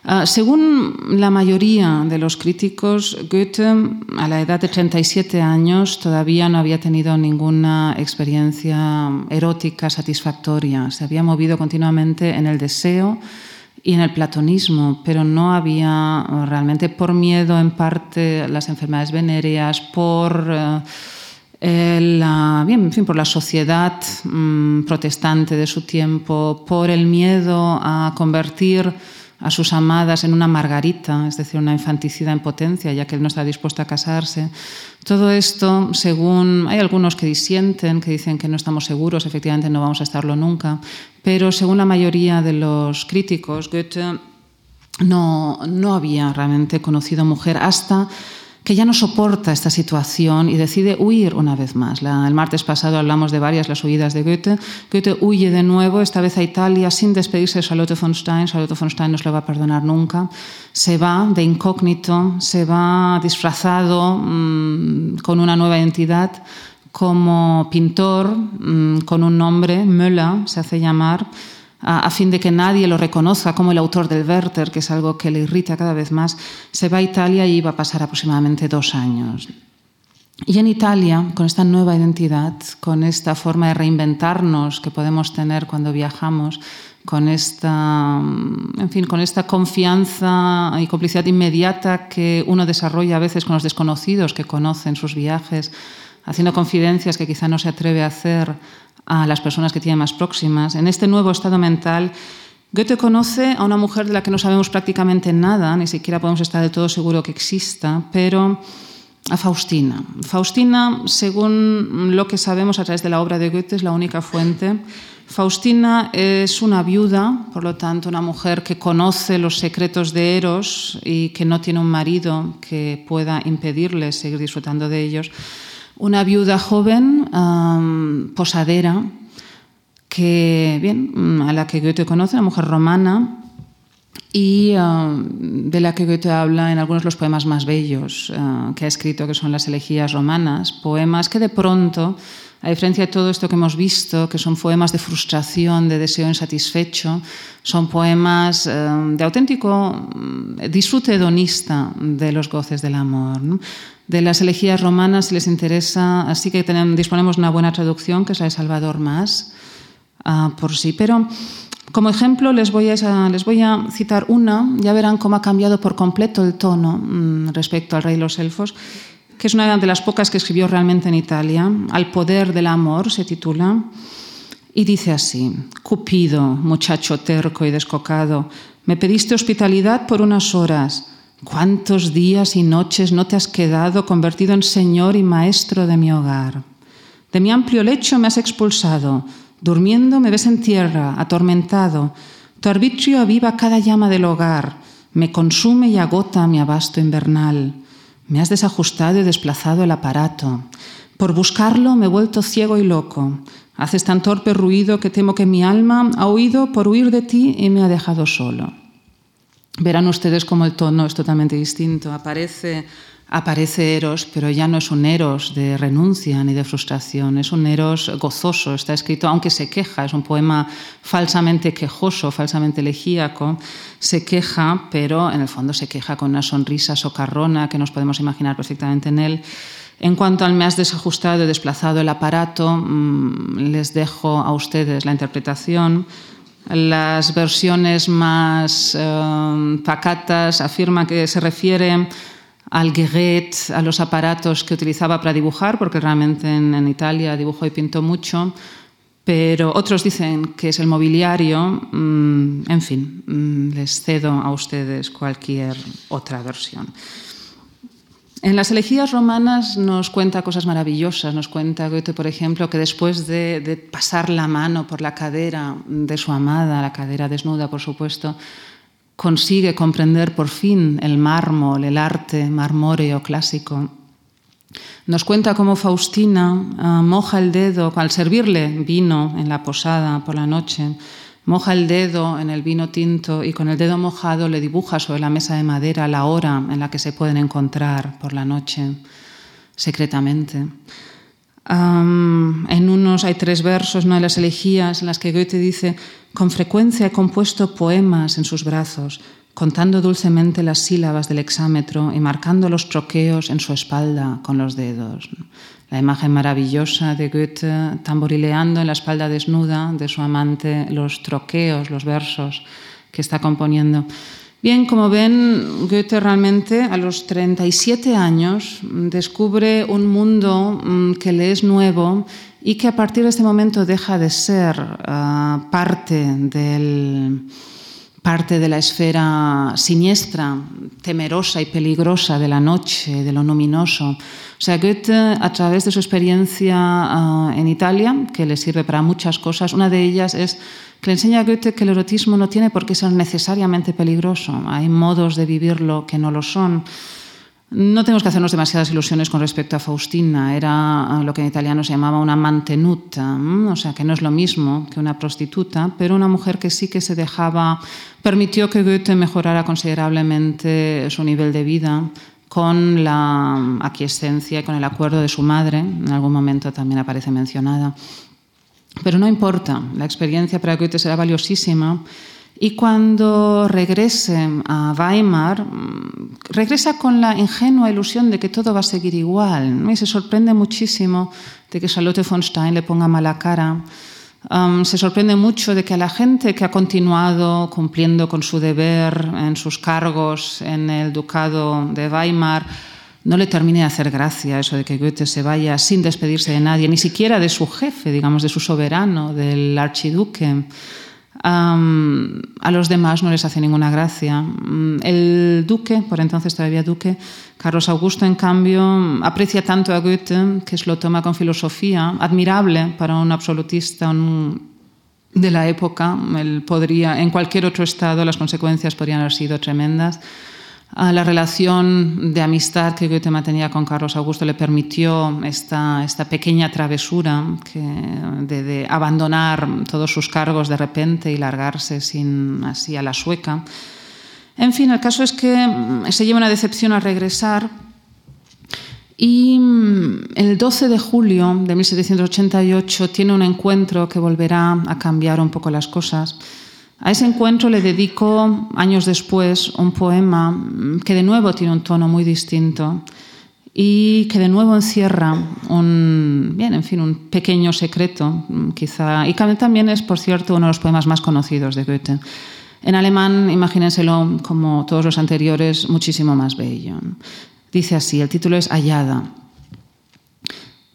Ah, según la mayoría de los críticos, Goethe, a la edad de 37 años, todavía no había tenido ninguna experiencia erótica satisfactoria. Se había movido continuamente en el deseo y en el platonismo, pero no había realmente por miedo en parte las enfermedades venéreas, por... Eh, la, bien, en fin, por la sociedad mm, protestante de su tiempo, por el miedo a convertir a sus amadas en una margarita, es decir, una infanticida en potencia, ya que él no está dispuesto a casarse. Todo esto, según hay algunos que disienten, que dicen que no estamos seguros, efectivamente no vamos a estarlo nunca, pero según la mayoría de los críticos, Goethe no, no había realmente conocido mujer hasta que ya no soporta esta situación y decide huir una vez más. el martes pasado hablamos de varias las huidas de Goethe. Goethe huye de nuevo, esta vez a Italia, sin despedirse de Charlotte von Stein. Charlotte von Stein no se lo va a perdonar nunca. Se va de incógnito, se va disfrazado mmm, con una nueva identidad como pintor, mmm, con un nombre, Müller se hace llamar a, fin de que nadie lo reconozca como el autor del Werther, que es algo que le irrita cada vez más, se va a Italia y va a pasar aproximadamente dos años. Y en Italia, con esta nueva identidad, con esta forma de reinventarnos que podemos tener cuando viajamos, con esta, en fin, con esta confianza y complicidad inmediata que uno desarrolla a veces con los desconocidos que conocen sus viajes, haciendo confidencias que quizá no se atreve a hacer a las personas que tiene más próximas. En este nuevo estado mental, Goethe conoce a una mujer de la que no sabemos prácticamente nada, ni siquiera podemos estar del todo seguro que exista, pero a Faustina. Faustina, según lo que sabemos a través de la obra de Goethe, es la única fuente. Faustina es una viuda, por lo tanto, una mujer que conoce los secretos de Eros y que no tiene un marido que pueda impedirle seguir disfrutando de ellos. Una viuda joven, posadera, que, bien, a la que Goethe conoce, una mujer romana, y de la que Goethe habla en algunos de los poemas más bellos ah, que ha escrito, que son las elegías romanas, poemas que de pronto, a diferencia de todo esto que hemos visto, que son poemas de frustración, de deseo insatisfecho, son poemas de auténtico mm, disfrute hedonista de los goces del amor. De las elegías romanas, si les interesa, así que tenemos, disponemos una buena traducción, que es la de Salvador Más, uh, por sí. Pero como ejemplo les voy, a, les voy, a, citar una, ya verán cómo ha cambiado por completo el tono mmm, respecto al Rey de los Elfos, que es una de las pocas que escribió realmente en Italia. Al poder del amor se titula. Y dice así, Cupido, muchacho terco y descocado, me pediste hospitalidad por unas horas ¿Cuántos días y noches no te has quedado convertido en Señor y Maestro de mi hogar? De mi amplio lecho me has expulsado, durmiendo me ves en tierra, atormentado. Tu arbitrio aviva cada llama del hogar, me consume y agota mi abasto invernal. Me has desajustado y desplazado el aparato. Por buscarlo me he vuelto ciego y loco. Haces tan torpe ruido que temo que mi alma ha huido por huir de ti y me ha dejado solo. Verán ustedes cómo el tono es totalmente distinto. Aparece, aparece Eros, pero ya no es un Eros de renuncia ni de frustración, es un Eros gozoso. Está escrito, aunque se queja, es un poema falsamente quejoso, falsamente elegíaco. Se queja, pero en el fondo se queja con una sonrisa socarrona que nos podemos imaginar perfectamente en él. En cuanto al me has desajustado y desplazado el aparato, mmm, les dejo a ustedes la interpretación. Las versiones más eh, pacatas afirman que se refiere al guéret, a los aparatos que utilizaba para dibujar, porque realmente en, en, Italia dibujó y pintó mucho, pero otros dicen que es el mobiliario. Mm, en fin, mm, les cedo a ustedes cualquier otra versión. En las elegías romanas nos cuenta cosas maravillosas. Nos cuenta Goethe, por ejemplo, que después de, pasar la mano por la cadera de su amada, la cadera desnuda, por supuesto, consigue comprender por fin el mármol, el arte marmóreo clásico. Nos cuenta cómo Faustina uh, moja el dedo al servirle vino en la posada por la noche Moja el dedo en el vino tinto y con el dedo mojado le dibuja sobre la mesa de madera la hora en la que se pueden encontrar por la noche, secretamente. En unos hay tres versos, no de las elegías, en las que Goethe dice, con frecuencia he compuesto poemas en sus brazos, contando dulcemente las sílabas del exámetro y marcando los troqueos en su espalda con los dedos la imagen maravillosa de Goethe tamborileando en la espalda desnuda de su amante los troqueos, los versos que está componiendo. Bien, como ven, Goethe realmente a los 37 años descubre un mundo mm, que le es nuevo y que a partir de este momento deja de ser uh, parte del parte de la esfera siniestra, temerosa y peligrosa de la noche, de lo luminoso. O sea, Goethe, a través de su experiencia uh, en Italia, que le sirve para muchas cosas, una de ellas es que le enseña a Goethe que el erotismo no tiene por qué ser necesariamente peligroso. Hay modos de vivirlo que no lo son. No tenemos que hacernos demasiadas ilusiones con respecto a Faustina. Era lo que en italiano se llamaba una mantenuta, o sea, que no es lo mismo que una prostituta, pero una mujer que sí que se dejaba, permitió que Goethe mejorara considerablemente su nivel de vida con la aquiescencia y con el acuerdo de su madre, en algún momento también aparece mencionada. Pero no importa, la experiencia para Goethe será valiosísima y cuando regrese a Weimar, mm, regresa con la ingenua ilusión de que todo va a seguir igual. Y se sorprende muchísimo de que Charlotte von Stein le ponga mala cara. Um, se sorprende mucho de que a la gente que ha continuado cumpliendo con su deber en sus cargos en el Ducado de Weimar no le termine de hacer gracia eso de que Goethe se vaya sin despedirse de nadie, ni siquiera de su jefe, digamos, de su soberano, del archiduque. A los demás no les hace ninguna gracia. Mm, el duque, por entonces todavía duque, Carlos Augusto, en cambio, aprecia tanto a Goethe que lo toma con filosofía, admirable para un absolutista de la época. Él podría, en cualquier otro estado, las consecuencias podrían haber sido tremendas la relación de amistad que Goethe mantenía con Carlos Augusto le permitió esta, esta pequeña travesura de, abandonar todos sus cargos de repente y largarse sin, así a la sueca. En fin, el caso es que mm, se lleva una decepción al regresar y mm, el 12 de julio de 1788 tiene un encuentro que volverá a cambiar un poco las cosas. A ese encuentro le dedico años después un poema que de nuevo tiene un tono muy distinto y que de nuevo encierra un, bien, en fin, un pequeño secreto, quizá, y también es, por cierto, uno de los poemas más conocidos de Goethe. En alemán, imagínenselo como todos los anteriores, muchísimo más bello. Dice así, el título es Hallada.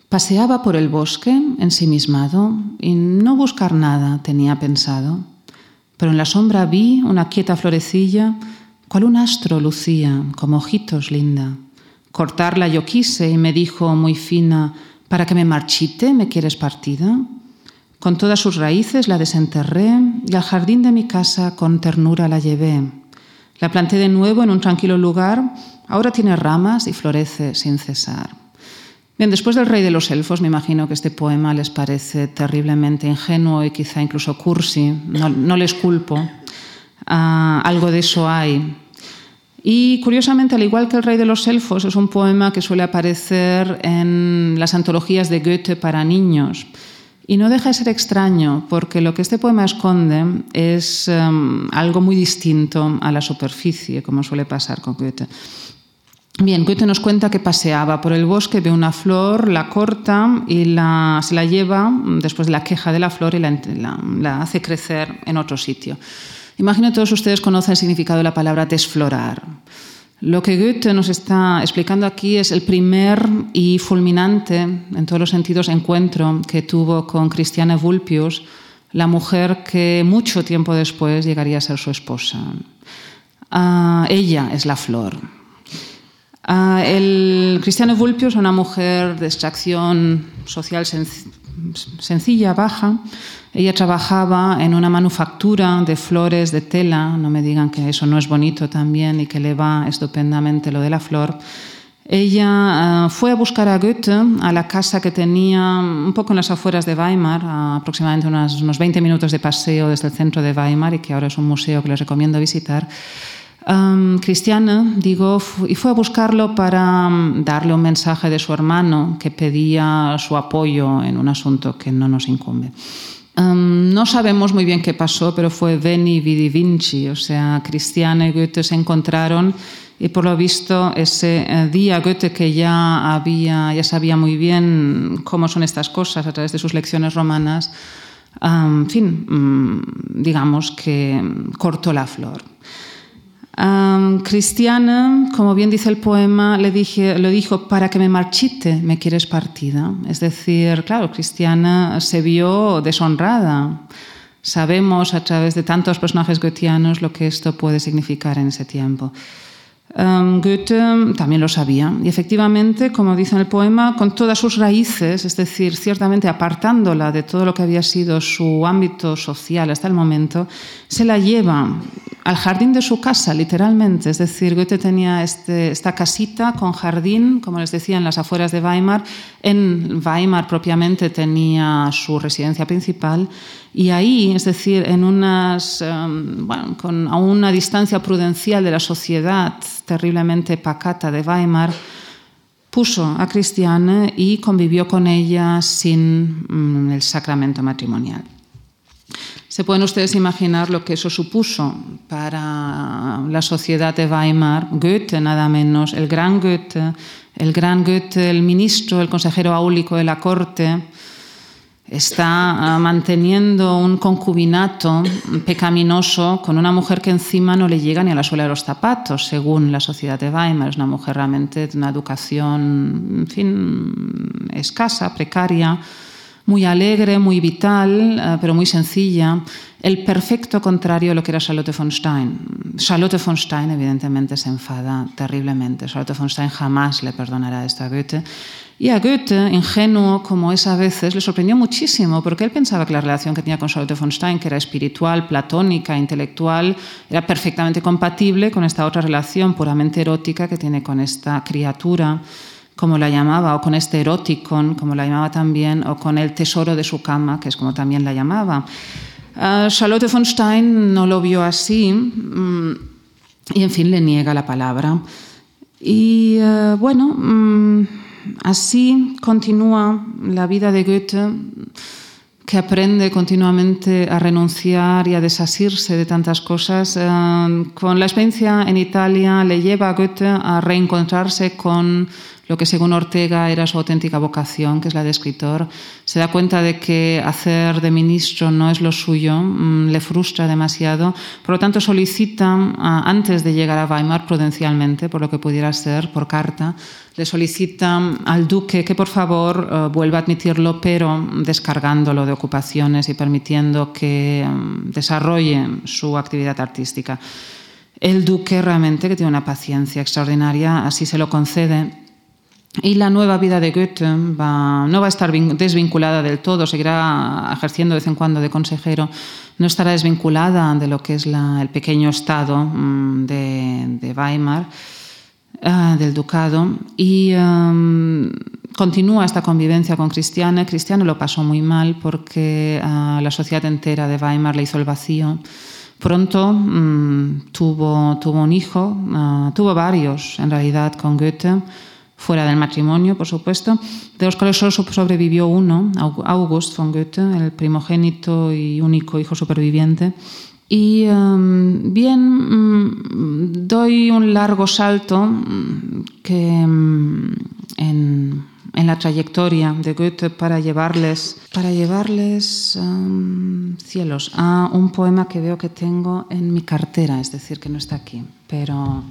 Paseaba por el bosque ensimismado y no buscar nada tenía pensado pero en la sombra vi una quieta florecilla, cual un astro lucía, como ojitos linda. Cortarla yo quise y me dijo muy fina, ¿para que me marchite me quieres partida? Con todas sus raíces la desenterré y al jardín de mi casa con ternura la llevé. La planté de nuevo en un tranquilo lugar, ahora tiene ramas y florece sin cesar. Bien, después del Rey de los Elfos, me imagino que este poema les parece terriblemente ingenuo y quizá incluso cursi. No, les culpo. Ah, algo de eso hay. Y curiosamente, al igual que El Rey de los Elfos, es un poema que suele aparecer en las antologías de Goethe para niños. Y no deja de ser extraño, porque lo que este poema esconde es em, algo muy distinto a la superficie, como suele pasar con Goethe. Bien, Goethe nos cuenta que paseaba por el bosque, ve una flor, la corta y la, se la lleva después de la queja de la flor y la, hace crecer en otro sitio. Imagino todos ustedes conocen el significado de la palabra desflorar. Lo que Goethe nos está explicando aquí es el primer y fulminante, en todos los sentidos, encuentro que tuvo con Christiane Vulpius, la mujer que mucho tiempo después llegaría a ser su esposa. Ah, ella es la flor. Uh, el Cristiano Vulpio es una mujer de extracción social sen sencilla, baja. Ella trabajaba en una manufactura de flores de tela, no me digan que eso no es bonito también y que le va estupendamente lo de la flor. Ella uh, fue a buscar a Goethe a la casa que tenía un poco en las afueras de Weimar, a aproximadamente unos, unos 20 minutos de paseo desde el centro de Weimar y que ahora es un museo que les recomiendo visitar. Um, Cristiana, digo, y fue a buscarlo para um, darle un mensaje de su hermano que pedía su apoyo en un asunto que no nos incumbe. Um, no sabemos muy bien qué pasó, pero fue Veni Vidi Vinci, o sea, Cristiana y Goethe se encontraron y por lo visto ese eh, día Goethe que ya había ya sabía muy bien cómo son estas cosas a través de sus lecciones romanas, um, en fin, um, digamos que cortó la flor. Um, Cristiana, como bien dice el poema, le dijo, para que me marchite, me quieres partida. Es decir, claro, Cristiana se vio deshonrada. Sabemos a través de tantos personajes goetheanos lo que esto puede significar en ese tiempo. Goethe también lo sabía y efectivamente, como dice en el poema, con todas sus raíces, es decir, ciertamente apartándola de todo lo que había sido su ámbito social hasta el momento, se la lleva al jardín de su casa, literalmente. Es decir, Goethe tenía este, esta casita con jardín, como les decía, en las afueras de Weimar. En Weimar propiamente tenía su residencia principal y ahí, es decir, en unas, um, bueno, con, a una distancia prudencial de la sociedad terriblemente pacata de Weimar, puso a Cristiane y convivió con ella sin um, el sacramento matrimonial. Se pueden ustedes imaginar lo que eso supuso para la sociedad de Weimar. Goethe, nada menos, el gran Goethe, el gran Goethe, el ministro, el consejero áulico de la corte, está ah, manteniendo un concubinato pecaminoso con una mujer que encima no le llega ni a la suela de los zapatos, según la sociedad de Weimar. Es una mujer realmente de una educación, fin, escasa, precaria muy alegre, muy vital, eh, pero muy sencilla, el perfecto contrario de lo que era Charlotte von Stein. Charlotte von Stein evidentemente se enfada terriblemente. Charlotte von Stein jamás le perdonará esto a Goethe. Y a Goethe, ingenuo como es a veces, le sorprendió muchísimo porque él pensaba que la relación que tenía con Charlotte von Stein, que era espiritual, platónica, intelectual, era perfectamente compatible con esta otra relación puramente erótica que tiene con esta criatura como la llamaba, o con este eroticon, como la llamaba también, o con el tesoro de su cama, que es como también la llamaba. Uh, Charlotte von Stein no lo vio así um, y, en fin, le niega la palabra. Y uh, bueno, um, así continúa la vida de Goethe que aprende continuamente a renunciar y a desasirse de tantas cosas. Uh, con la experiencia en Italia le lleva a Goethe a reencontrarse con lo que según Ortega era su auténtica vocación, que es la de escritor, se da cuenta de que hacer de ministro no es lo suyo, mm, le frustra demasiado, por lo tanto solicita, ah, antes de llegar a Weimar prudencialmente, por lo que pudiera ser, por carta, le solicita al duque que por favor eh, vuelva a admitirlo, pero descargándolo de ocupaciones y permitiendo que mm, desarrolle su actividad artística. El duque realmente, que tiene una paciencia extraordinaria, así se lo concede y la nueva vida de Goethe va, no va a estar desvinculada del todo, seguirá ejerciendo de vez en cuando de consejero, no estará desvinculada de lo que es la, el pequeño estado mm, de, de, Weimar, uh, del ducado, y um, continúa esta convivencia con Cristiane. Cristiane lo pasó muy mal porque uh, la sociedad entera de Weimar le hizo el vacío. Pronto um, tuvo, tuvo un hijo, uh, tuvo varios en realidad con Goethe fuera del matrimonio, por supuesto, de los cuales solo sobrevivió uno, August von Goethe, el primogénito y único hijo superviviente. Y um, bien, um, doy un largo salto um, que en, en, la trayectoria de Goethe para llevarles, para llevarles cielos a un poema que veo que tengo en mi cartera, es decir, que no está aquí, pero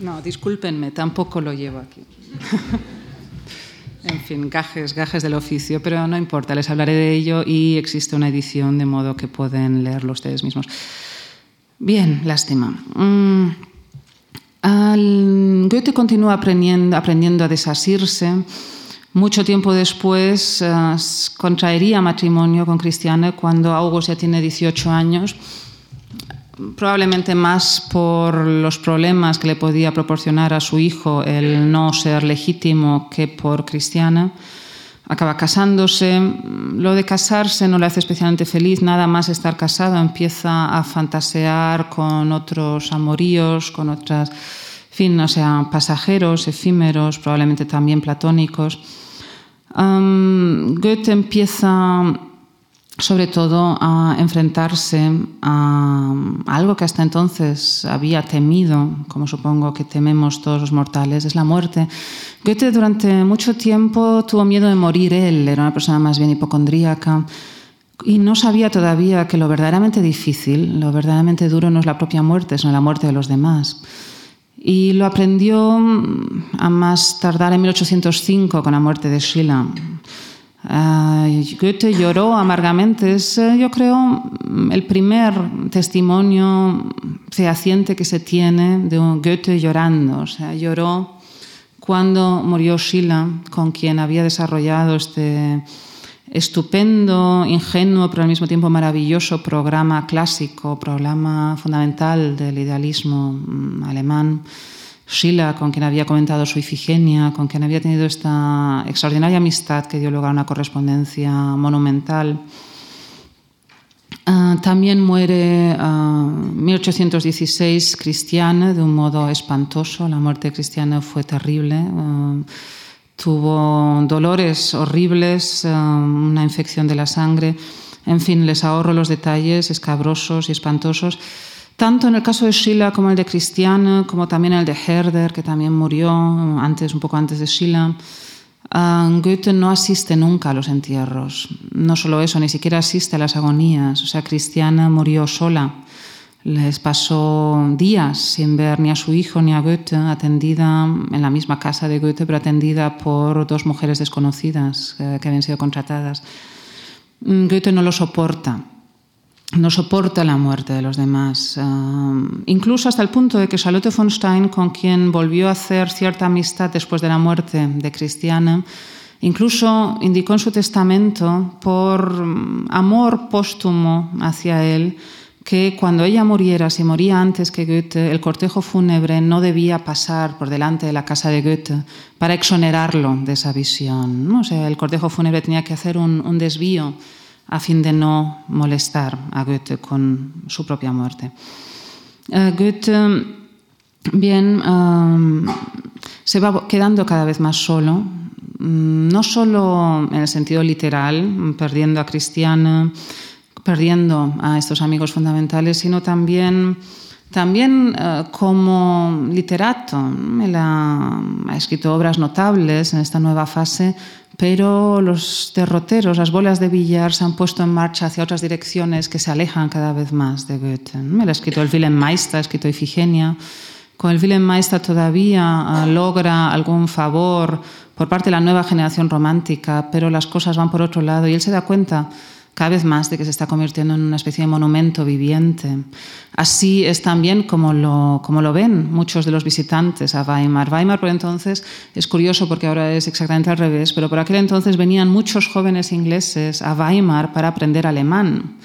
no, discúlpenme, tampoco lo llevo aquí. en fin, gajes, gajes del oficio, pero no importa, les hablaré de ello y existe una edición de modo que pueden leerlo ustedes mismos. Bien, lástima. Mm, Goethe continúa aprendiendo, aprendiendo a desasirse. Mucho tiempo después eh, contraería matrimonio con Cristiane cuando August ya tiene 18 años, probablemente más por los problemas que le podía proporcionar a su hijo el no ser legítimo que por Cristiana. Acaba casándose. Lo de casarse no le hace especialmente feliz, nada más estar casado empieza a fantasear con otros amoríos, con otras, fin, o sea, pasajeros, efímeros, probablemente también platónicos. Goethe empieza sobre todo a enfrentarse a algo que hasta entonces había temido, como supongo que tememos todos los mortales, es la muerte. Goethe durante mucho tiempo tuvo miedo de morir él, era una persona más bien hipocondríaca y no sabía todavía que lo verdaderamente difícil, lo verdaderamente duro no es la propia muerte, sino la muerte de los demás. Y lo aprendió mm, a más tardar en 1805 con la muerte de Schiller. Goethe lloró amargamente. Es, eh, yo creo, el primer testimonio fehaciente que se tiene de un Goethe llorando. O sea, lloró cuando murió Schiller, con quien había desarrollado este estupendo, ingenuo, pero al mismo tiempo maravilloso programa clásico, programa fundamental del idealismo mm, alemán. Schiller, con quien había comentado su Ifigenia, con quien había tenido esta extraordinaria amistad que dio lugar a una correspondencia monumental. Ah, también muere en uh, 1816 Cristiane de un modo espantoso. La muerte de Cristiane fue terrible. Ah, tuvo dolores horribles, eh, una infección de la sangre. En fin, les ahorro los detalles escabrosos y espantosos. Tanto en el caso de Schiller como el de Christiane, como también el de Herder, que también murió antes, un poco antes de Schiller. Eh, Goethe no asiste nunca a los entierros. No solo eso, ni siquiera asiste a las agonías. O sea, Christiane murió sola les pasó días sin ver ni a su hijo ni a Goethe, atendida en la misma casa de Goethe, pero atendida por dos mujeres desconocidas eh, que habían sido contratadas. Mm, Goethe no lo soporta, no soporta la muerte de los demás, eh, incluso hasta el punto de que Charlotte von Stein, con quien volvió a hacer cierta amistad después de la muerte de Christiane, incluso indicó en su testamento por amor póstumo hacia él, que cuando ella muriera, si moría antes que Goethe, el cortejo fúnebre no debía pasar por delante de la casa de Goethe para exonerarlo de esa visión. ¿no? O sea, el cortejo fúnebre tenía que hacer un, desvío a fin de no molestar a Goethe con su propia muerte. Eh, Goethe, bien, se va quedando cada vez más solo, mm, no solo en el sentido literal, perdiendo a Cristiana, perdiendo a estos amigos fundamentales, sino también, también eh, como literato. Él ha, escrito obras notables en esta nueva fase, pero los derroteros, las bolas de billar se han puesto en marcha hacia otras direcciones que se alejan cada vez más de Goethe. Él ha escrito el Wilhelm Meister, ha escrito Ifigenia. Con el Wilhelm Meister todavía eh, logra algún favor por parte de la nueva generación romántica, pero las cosas van por otro lado y él se da cuenta cada vez más de que se está convirtiendo en una especie de monumento viviente. Así es también como lo, como lo ven muchos de los visitantes a Weimar. Weimar por entonces es curioso porque ahora es exactamente al revés, pero por aquel entonces venían muchos jóvenes ingleses a Weimar para aprender alemán.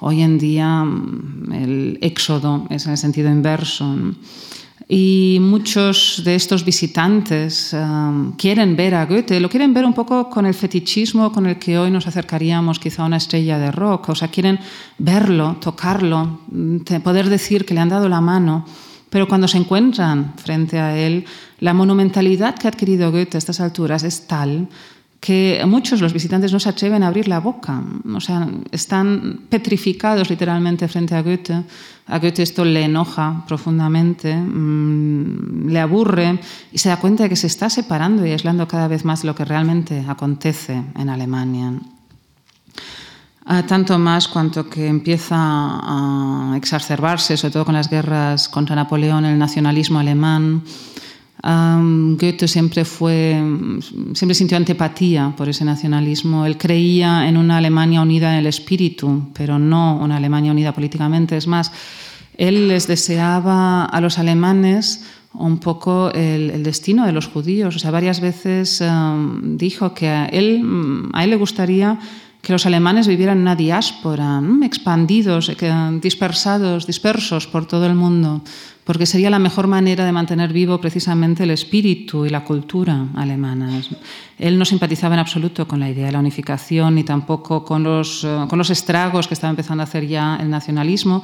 Hoy en día mm, el éxodo es en el sentido inverso. Y muchos de estos visitantes um, quieren ver a Goethe, lo quieren ver un poco con el fetichismo con el que hoy nos acercaríamos quizá a una estrella de rock, o sea, quieren verlo, tocarlo, poder decir que le han dado la mano, pero cuando se encuentran frente a él, la monumentalidad que ha adquirido Goethe a estas alturas es tal que muchos los visitantes no se atreven a abrir la boca, o sea, están petrificados literalmente frente a Goethe. A Goethe esto le enoja profundamente, mm, le aburre y se da cuenta de que se está separando y aislando cada vez más lo que realmente acontece en Alemania. Ah, tanto más cuanto que empieza a exacerbarse, sobre todo con las guerras contra Napoleón, el nacionalismo alemán, Goethe siempre fue, siempre sintió antipatía por ese nacionalismo. Él creía en una Alemania unida en el espíritu, pero no una Alemania unida políticamente. Es más, él les deseaba a los alemanes un poco el, destino de los judíos. O sea, varias veces dijo que a él, mm, a él le gustaría que los alemanes vivieran en una diáspora, expandidos, dispersados, dispersos por todo el mundo, porque sería la mejor manera de mantener vivo precisamente el espíritu y la cultura alemanas. Él no simpatizaba en absoluto con la idea de la unificación ni tampoco con los, eh, con los estragos que estaba empezando a hacer ya el nacionalismo,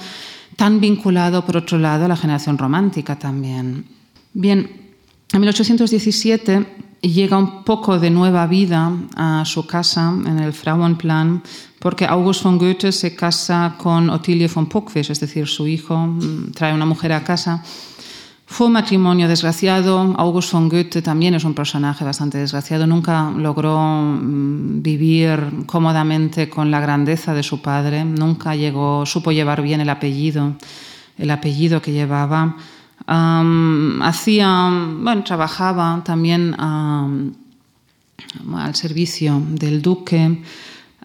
tan vinculado, por otro lado, a la generación romántica también. Bien, en 1817 llega un poco de nueva vida a su casa en el Frauenplan porque August von Goethe se casa con Ottilie von Puckwisch, es decir, su hijo mm, trae una mujer a casa. Fue un matrimonio desgraciado. August von Goethe también es un personaje bastante desgraciado. Nunca logró mm, vivir cómodamente con la grandeza de su padre. Nunca llegó, supo llevar bien el apellido, el apellido que llevaba hacía, bueno, trabajaba también al servicio del duque.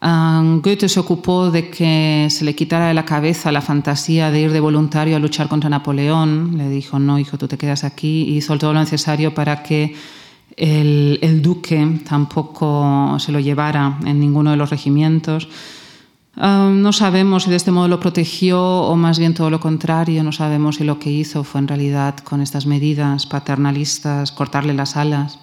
Goethe se ocupó de que se le quitara de la cabeza la fantasía de ir de voluntario a luchar contra Napoleón. Le dijo, no, hijo, tú te quedas aquí. Y hizo todo lo necesario para que el, el duque tampoco se lo llevara en ninguno de los regimientos. No sabemos si de este modo lo protegió o más bien todo lo contrario. No sabemos si lo que hizo fue en realidad con estas medidas paternalistas cortarle las alas.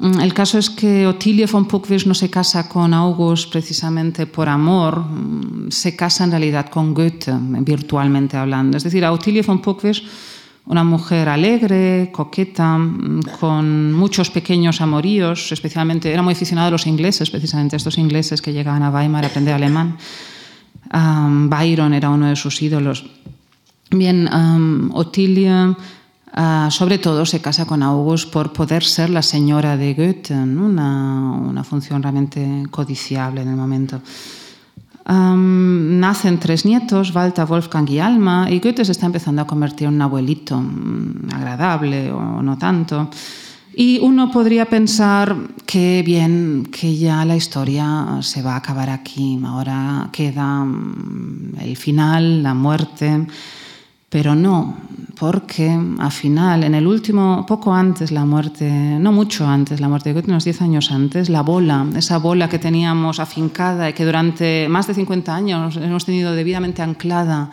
Mm, el caso es que Ottilie von Puckwisch no se casa con August precisamente por amor, mm, se casa en realidad con Goethe, virtualmente hablando. Es decir, a Ottilie von Puckwisch una mujer alegre, coqueta, mm, con muchos pequeños amoríos, especialmente era muy aficionada a los ingleses, precisamente estos ingleses que llegaban a Weimar a aprender alemán. Byron era uno de sus ídolos. Bien, um, Otilia ah, sobre todo se casa con August por poder ser la señora de Goethe, una, una función realmente codiciable en el momento nacen tres nietos, Walter, Wolfgang y Alma, y Goethe se está empezando a convertir en un abuelito mm, agradable o no tanto. Y uno podría pensar que bien, que ya la historia se va a acabar aquí, ahora queda mm, el final, la muerte, pero no, porque al final, en el último, poco antes la muerte, no mucho antes la muerte, unos 10 años antes, la bola, esa bola que teníamos afincada y que durante más de 50 años hemos tenido debidamente anclada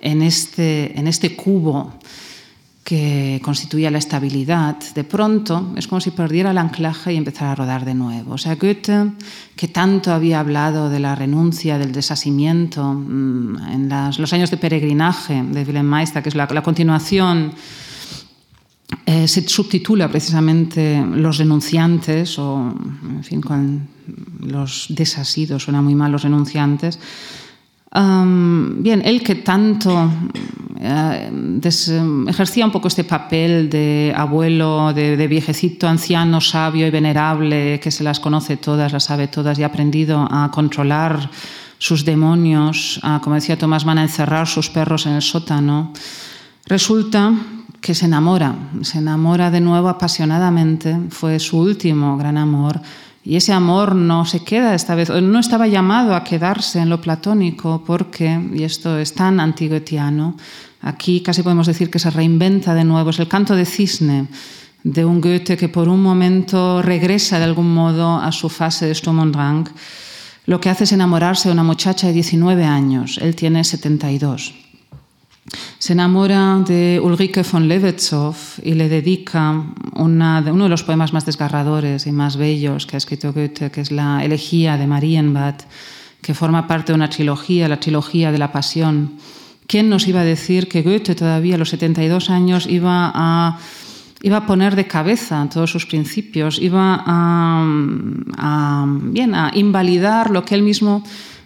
en este, en este cubo que constituía la estabilidad, de pronto es como si perdiera el anclaje y empezara a rodar de nuevo. O sea, Goethe, que tanto había hablado de la renuncia, del desasimiento, mm, en los años de peregrinaje de Wilhelm Meister, que es la, continuación, eh, se subtitula precisamente Los renunciantes, o en fin, con los desasidos, suena muy mal los renunciantes, bien, él que tanto eh, ejercía un poco este papel de abuelo, de, viejecito, anciano, sabio y venerable, que se las conoce todas, las sabe todas y ha aprendido a controlar sus demonios, como decía Tomás Mann, a encerrar sus perros en el sótano, resulta que se enamora, se enamora de nuevo apasionadamente, fue su último gran amor y ese amor no se queda esta vez, no estaba llamado a quedarse en lo platónico porque, y esto es tan antiguetiano, aquí casi podemos decir que se reinventa de nuevo, es el canto de cisne de un Goethe que por un momento regresa de algún modo a su fase de Sturm und Drang. Lo que hace es enamorarse de una muchacha de 19 años, él tiene 72. Se enamora de Ulrike von Levetzow y le dedica una, uno de los poemas más desgarradores y más bellos que ha escrito Goethe, que es la Elegía de Marienbad, que forma parte de una trilogía, la trilogía de la Pasión. ¿Quién nos iba a decir que Goethe todavía a los 72 años iba a, iba a poner de cabeza todos sus principios, iba a, bien, a invalidar lo que él mismo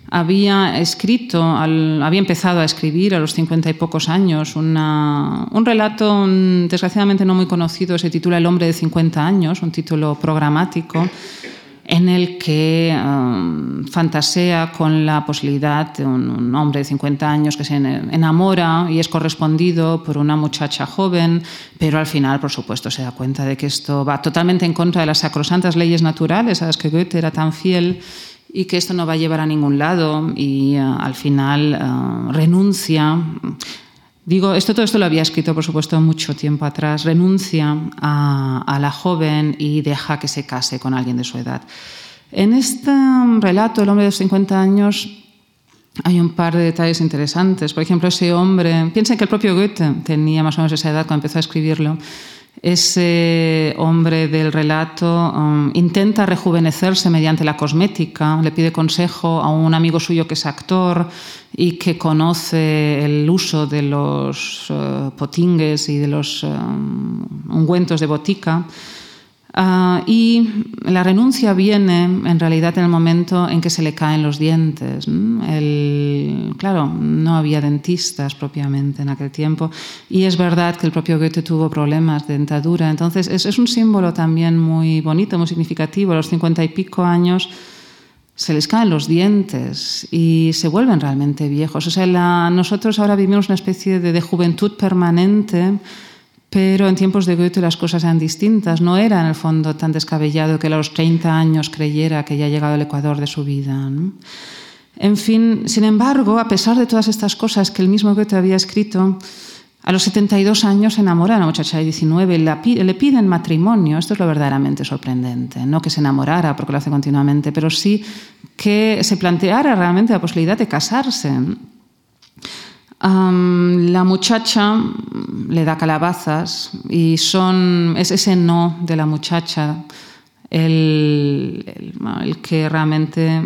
había escrito, había empezado a escribir a los cincuenta y pocos años un relato desgraciadamente no muy conocido, se titula El hombre de 50 años, un título programático en el que um, fantasea con la posibilidad de un, hombre de 50 años que se enamora y es correspondido por una muchacha joven, pero al final, por supuesto, se da cuenta de que esto va totalmente en contra de las sacrosantas leyes naturales a las que Goethe era tan fiel y que esto no va a llevar a ningún lado y uh, al final uh, renuncia. Digo, esto todo esto lo había escrito, por supuesto, mucho tiempo atrás. Renuncia a, a, la joven y deja que se case con alguien de su edad. En este relato, El hombre de los 50 años, hay un par de detalles interesantes. Por ejemplo, ese hombre, piensen que el propio Goethe tenía más o menos esa edad cuando empezó a escribirlo. Ese hombre del relato um, intenta rejuvenecerse mediante la cosmética, le pide consejo a un amigo suyo que es actor y que conoce el uso de los uh, potingues y de los um, ungüentos de botica. Uh, y la renuncia viene en realidad en el momento en que se le caen los dientes. El, claro, no había dentistas propiamente en aquel tiempo y es verdad que el propio Goethe tuvo problemas de dentadura. Entonces es, es un símbolo también muy bonito, muy significativo. A los cincuenta y pico años se les caen los dientes y se vuelven realmente viejos. O sea, la, nosotros ahora vivimos una especie de, de juventud permanente pero en tiempos de Goethe las cosas eran distintas. No era en el fondo tan descabellado que a los 30 años creyera que ya ha llegado al ecuador de su vida. En fin, sin embargo, a pesar de todas estas cosas que el mismo Goethe había escrito, a los 72 años se enamora de una muchacha de 19, le piden matrimonio. Esto es lo verdaderamente sorprendente. No que se enamorara, porque lo hace continuamente, pero sí que se planteara realmente la posibilidad de casarse. La muchacha le da calabazas y son, es ese no de la muchacha el, el, que realmente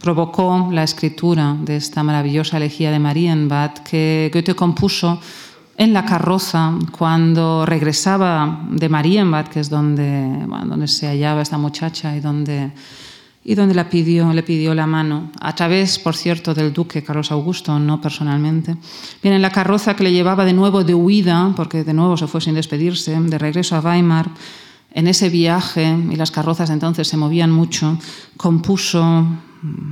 provocó la escritura de esta maravillosa elegía de Marienbad que Goethe compuso en la carroza cuando regresaba de Marienbad, que es donde, donde se hallaba esta muchacha y donde y donde la pidió, le pidió la mano, a través, por cierto, del duque Carlos Augusto, no personalmente. Bien, en la carroza que le llevaba de nuevo de huida, porque de nuevo se fue sin despedirse, de regreso a Weimar, en ese viaje, y las carrozas entonces se movían mucho, compuso,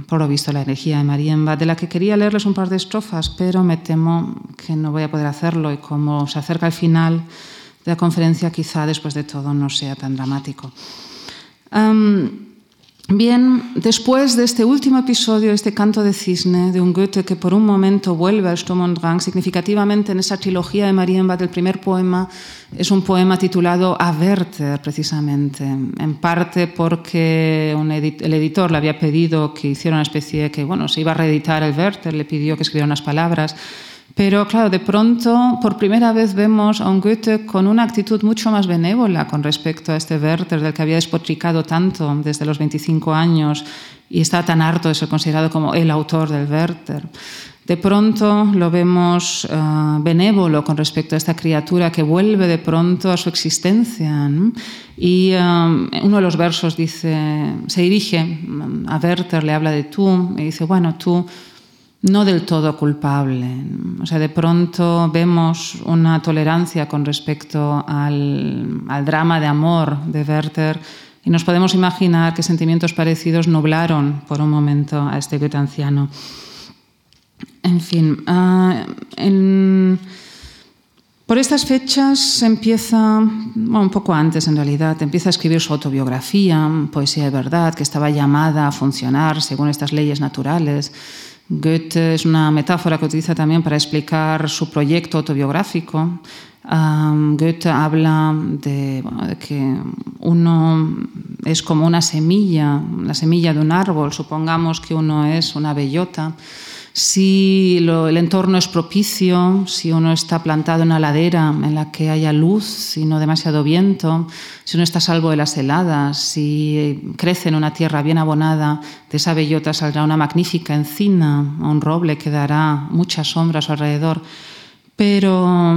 por lo visto, la energía de Marienbad, de la que quería leerles un par de estrofas, pero me temo que no voy a poder hacerlo, y como se acerca el final de la conferencia, quizá después de todo no sea tan dramático. Bien, después de este último episodio, este canto de cisne de un Goethe que por un momento vuelve al Sturm significativamente en esa trilogía de Marienbad, el primer poema es un poema titulado A Werther, precisamente, en parte porque el editor le había pedido que hiciera una especie que, bueno, se iba a reeditar el Werther, le pidió que escribiera unas palabras pero claro, de pronto, por primera vez vemos a un Goethe con una actitud mucho más benévola con respecto a este Werther del que había despotricado tanto desde los 25 años y está tan harto de ser considerado como el autor del Werther. De pronto lo vemos uh, benévolo con respecto a esta criatura que vuelve de pronto a su existencia. ¿no? Y um, uno de los versos dice, se dirige a Werther, le habla de tú, y dice, bueno, tú no del todo culpable. O sea, de pronto vemos una tolerancia con respecto al, drama de amor de Werther y nos podemos imaginar que sentimientos parecidos nublaron por un momento a este Goethe anciano. En fin, en, por estas fechas empieza, un poco antes en realidad, empieza a escribir su autobiografía, Poesía de Verdad, que estaba llamada a funcionar según estas leyes naturales Goethe es una metáfora que utiliza también para explicar su proyecto autobiográfico. Goethe habla de, de, que uno es como una semilla, la semilla de un árbol. Supongamos que uno es una bellota si el entorno es propicio, si uno está plantado en una ladera en la que haya luz y no demasiado viento, si uno está salvo de las heladas, si crece en una tierra bien abonada, de esa bellota saldrá una magnífica encina, un roble que dará mucha sombra a su alrededor. Pero,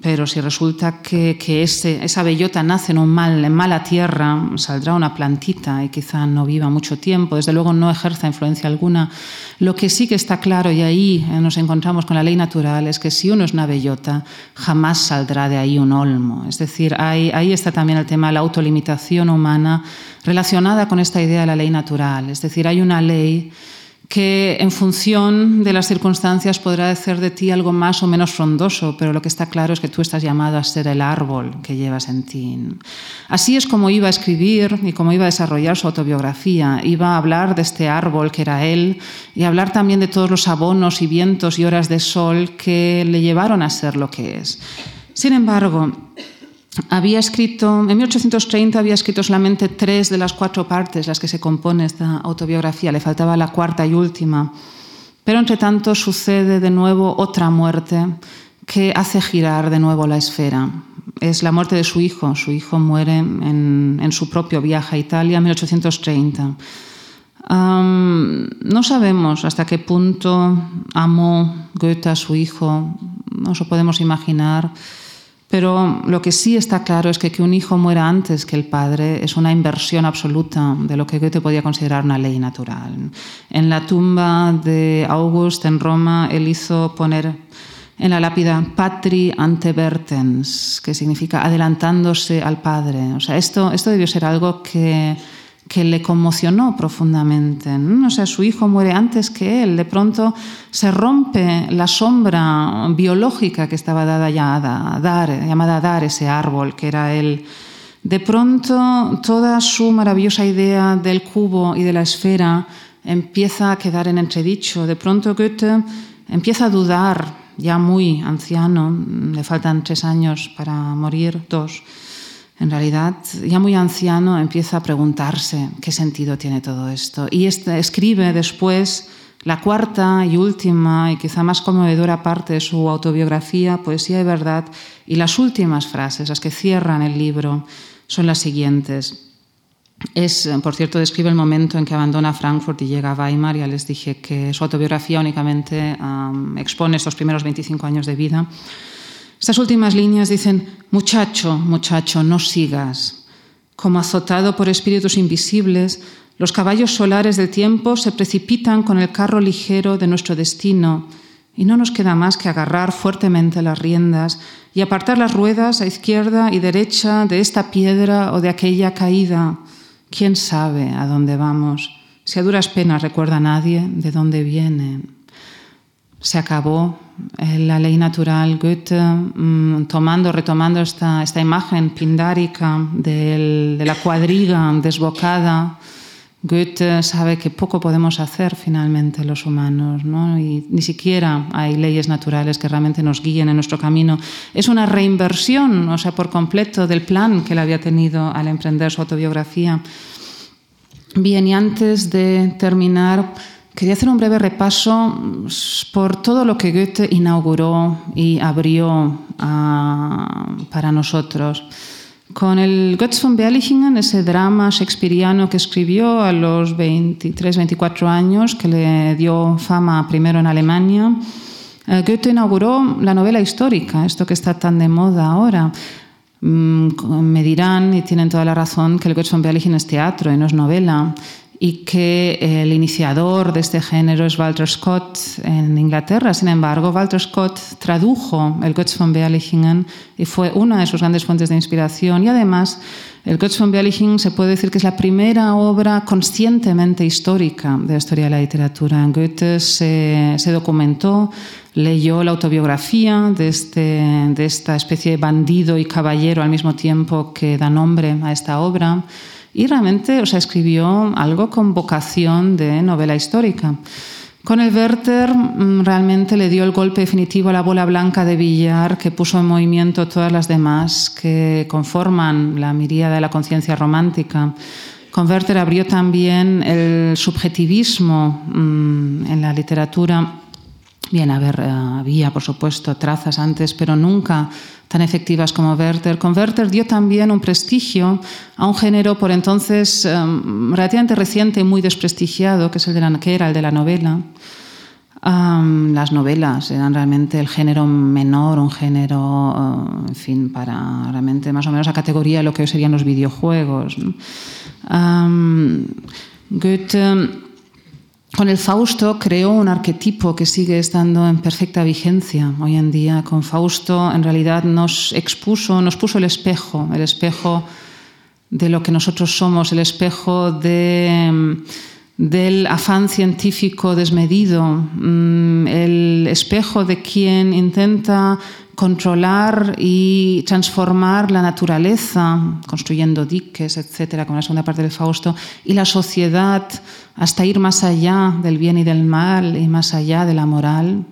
pero si resulta que, que ese, esa bellota nace en, un mal, en mala tierra, saldrá una plantita y quizá no viva mucho tiempo, desde luego no ejerza influencia alguna. Lo que sí que está claro, y ahí eh, nos encontramos con la ley natural, es que si uno es una bellota, jamás saldrá de ahí un olmo. Es decir, ahí, ahí está también el tema de la autolimitación humana relacionada con esta idea de la ley natural. Es decir, hay una ley que en función de las circunstancias podrá hacer de ti algo más o menos frondoso, pero lo que está claro es que tú estás llamado a ser el árbol que llevas en ti. Así es como iba a escribir y como iba a desarrollar su autobiografía. Iba a hablar de este árbol que era él y hablar también de todos los abonos y vientos y horas de sol que le llevaron a ser lo que es. Sin embargo, había escrito, en 1830 había escrito solamente tres de las cuatro partes las que se compone esta autobiografía, le faltaba la cuarta y última. Pero entre tanto sucede de nuevo otra muerte que hace girar de nuevo la esfera. Es la muerte de su hijo. Su hijo muere en, su propio viaje a Italia en 1830. no sabemos hasta qué punto amó Goethe a su hijo, no lo podemos imaginar. Pero lo que sí está claro es que que un hijo muera antes que el padre es una inversión absoluta de lo que Goethe podía considerar una ley natural. En la tumba de August en Roma, él hizo poner en la lápida patri antevertens, que significa adelantándose al padre. O sea, esto, esto debió ser algo que que le conmocionó profundamente. O sea, su hijo muere antes que él. De pronto se rompe la sombra biológica que estaba dada a dar, llamada a dar ese árbol que era él. De pronto toda su maravillosa idea del cubo y de la esfera empieza a quedar en entredicho. De pronto Goethe empieza a dudar, ya muy anciano, le faltan tres años para morir, dos en realidad, ya muy anciano, empieza a preguntarse qué sentido tiene todo esto. Y este, escribe después la cuarta y última y quizá más conmovedora parte de su autobiografía, Poesía de Verdad, y las últimas frases, las que cierran el libro, son las siguientes. Es, por cierto, describe el momento en que abandona Frankfurt y llega a Weimar. Ya les dije que su autobiografía únicamente expone estos primeros 25 años de vida. Estas últimas líneas dicen, muchacho, muchacho, no sigas. Como azotado por espíritus invisibles, los caballos solares del tiempo se precipitan con el carro ligero de nuestro destino y no nos queda más que agarrar fuertemente las riendas y apartar las ruedas a izquierda y derecha de esta piedra o de aquella caída. ¿Quién sabe a dónde vamos? Si a duras penas recuerda nadie de dónde viene. Se acabó eh, la ley natural, Goethe, mm, tomando, retomando esta, esta imagen pindárica de la cuadriga desbocada, Goethe sabe que poco podemos hacer finalmente los humanos, ¿no? y ni siquiera hay leyes naturales que realmente nos guíen en nuestro camino. Es una reinversión, o sea, por completo, del plan que él había tenido al emprender su autobiografía. Bien, y antes de terminar, Quería hacer un breve repaso mm, por todo lo que Goethe inauguró y abrió ah, para nosotros. Con el Götz von Berlichingen, ese drama shakespeariano que escribió a los 23, 24 años, que le dio fama primero en Alemania, eh, Goethe inauguró la novela histórica, esto que está tan de moda ahora. Mm, me dirán, y tienen toda la razón, que el Götz von Berlichingen es teatro y no es novela y que el iniciador de este género es Walter Scott en Inglaterra. Sin embargo, Walter Scott tradujo el Götz von Berlichingen y fue una de sus grandes fuentes de inspiración. Y además, el Götz von Berlichingen se puede decir que es la primera obra conscientemente histórica de la historia de la literatura. Goethe se, se documentó, leyó la autobiografía de, este, de esta especie de bandido y caballero al mismo tiempo que da nombre a esta obra y realmente o sea, escribió algo con vocación de novela histórica. Con el Werther mm, realmente le dio el golpe definitivo a la bola blanca de billar que puso en movimiento todas las demás que conforman la miríada de la conciencia romántica. Con Werther abrió también el subjetivismo mm, en la literatura. Bien, a eh, había por supuesto trazas antes, pero nunca tan efectivas como Werther. Con Werther dio también un prestigio a un género por entonces um, relativamente reciente y muy desprestigiado, que, es el de la, que era el de la novela. Um, las novelas eran realmente el género menor, un género, uh, en fin, para realmente más o menos a categoría de lo que hoy serían los videojuegos. Um, Goethe con el Fausto creó un arquetipo que sigue estando en perfecta vigencia hoy en día. Con Fausto en realidad nos expuso, nos puso el espejo, el espejo de lo que nosotros somos, el espejo de, del afán científico desmedido, mm, el espejo de quien intenta controlar y transformar la naturaleza, construyendo diques, etcétera, como la segunda parte del Fausto, y la sociedad hasta ir más allá del bien y del mal y más allá de la moral.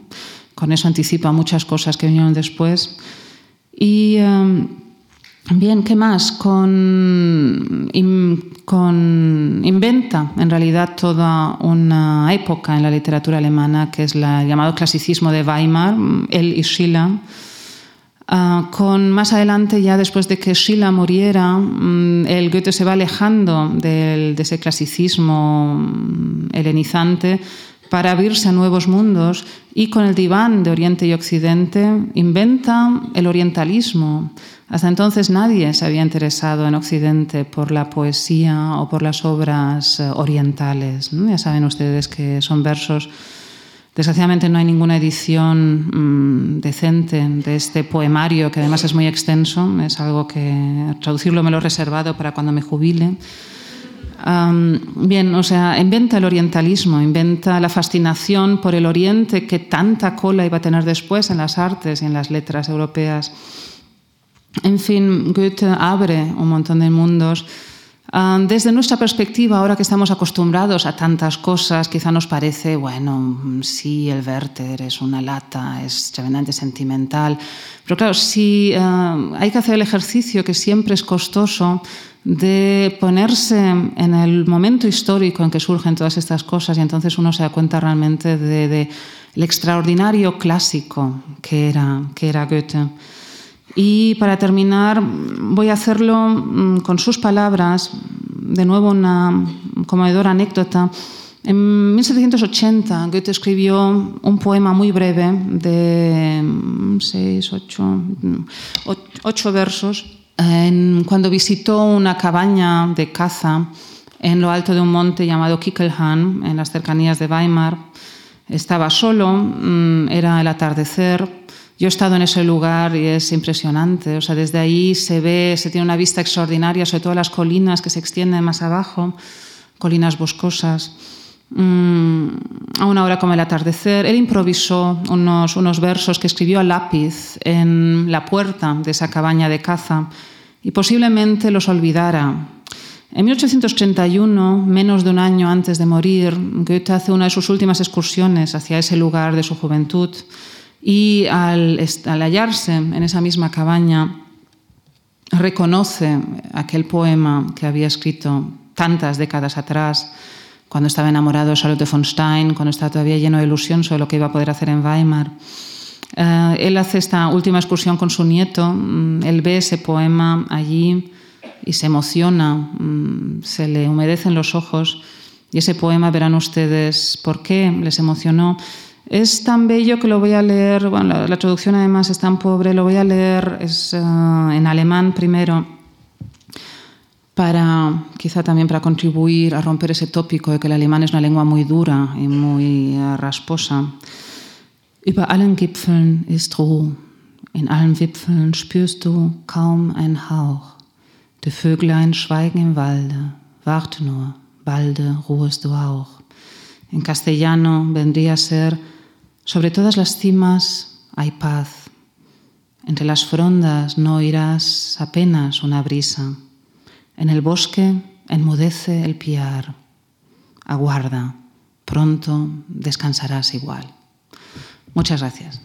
Con eso anticipa muchas cosas que vinieron después. Y em, bien, ¿qué más? Con, inventa en realidad toda una época en la literatura alemana que es el llamado clasicismo de Weimar, él y Schiller Ah, con más adelante, ya después de que Schiller muriera, mm, el Goethe se va alejando de ese clasicismo mm, helenizante para abrirse a nuevos mundos y con el diván de Oriente y Occidente inventa el orientalismo. Hasta entonces nadie se había interesado en Occidente por la poesía o por las obras eh, orientales. Ya saben ustedes que son versos Desgraciadamente no hay ninguna edición mm, decente de este poemario, que además es muy extenso. Es algo que traducirlo me lo he reservado para cuando me jubile. bien, o sea, inventa el orientalismo, inventa la fascinación por el oriente que tanta cola iba a tener después en las artes y en las letras europeas. En fin, Goethe abre un montón de mundos desde nuestra perspectiva, ahora que estamos acostumbrados a tantas cosas, quizá nos parece, bueno, sí, el Werther es una lata, es tremendamente sentimental, pero claro, sí ah, hay que hacer el ejercicio que siempre es costoso de ponerse en el momento histórico en que surgen todas estas cosas y entonces uno se da cuenta realmente del de, extraordinario clásico que era, que era Goethe. Y para terminar, voy a hacerlo mm, con sus palabras, de nuevo una conmovedora anécdota. En 1780 Goethe escribió un poema muy breve de mm, seis, ocho, mm, ocho versos cuando visitó una cabaña de caza en lo alto de un monte llamado Kickelhahn, en las cercanías de Weimar. Estaba solo, era el atardecer yo he estado en ese lugar y es impresionante. O sea, desde ahí se ve, se tiene una vista extraordinaria, sobre todo las colinas que se extienden más abajo, colinas boscosas. Mm, a una hora como el atardecer, él improvisó unos, unos versos que escribió a lápiz en la puerta de esa cabaña de caza y posiblemente los olvidara. En 1831, menos de un año antes de morir, Goethe hace una de sus últimas excursiones hacia ese lugar de su juventud y al, hallarse en esa misma cabaña, reconoce aquel poema que había escrito tantas décadas atrás, cuando estaba enamorado de Charlotte von Stein, cuando estaba todavía lleno de ilusión sobre lo que iba a poder hacer en Weimar. Eh, él hace esta última excursión con su nieto, mm, él ve ese poema allí y se emociona, mm, se le humedecen los ojos y ese poema verán ustedes por qué les emocionó. Es tan bello que lo voy a leer, bueno, la, traducción además es tan pobre, lo voy a leer es, eh, en alemán primero, para quizá también para contribuir a romper ese tópico de que el alemán es una lengua muy dura y muy uh, rasposa. Über allen Gipfeln ist Ruhe, in allen Wipfeln spürst du kaum ein Hauch. Die Vöglein schweigen im Walde, warte nur, balde ruhest du auch. En castellano vendría a ser sobre todas las cimas hay paz. Entre las frondas no oirás apenas una brisa. En el bosque enmudece el piar. Aguarda, pronto descansarás igual. Muchas gracias.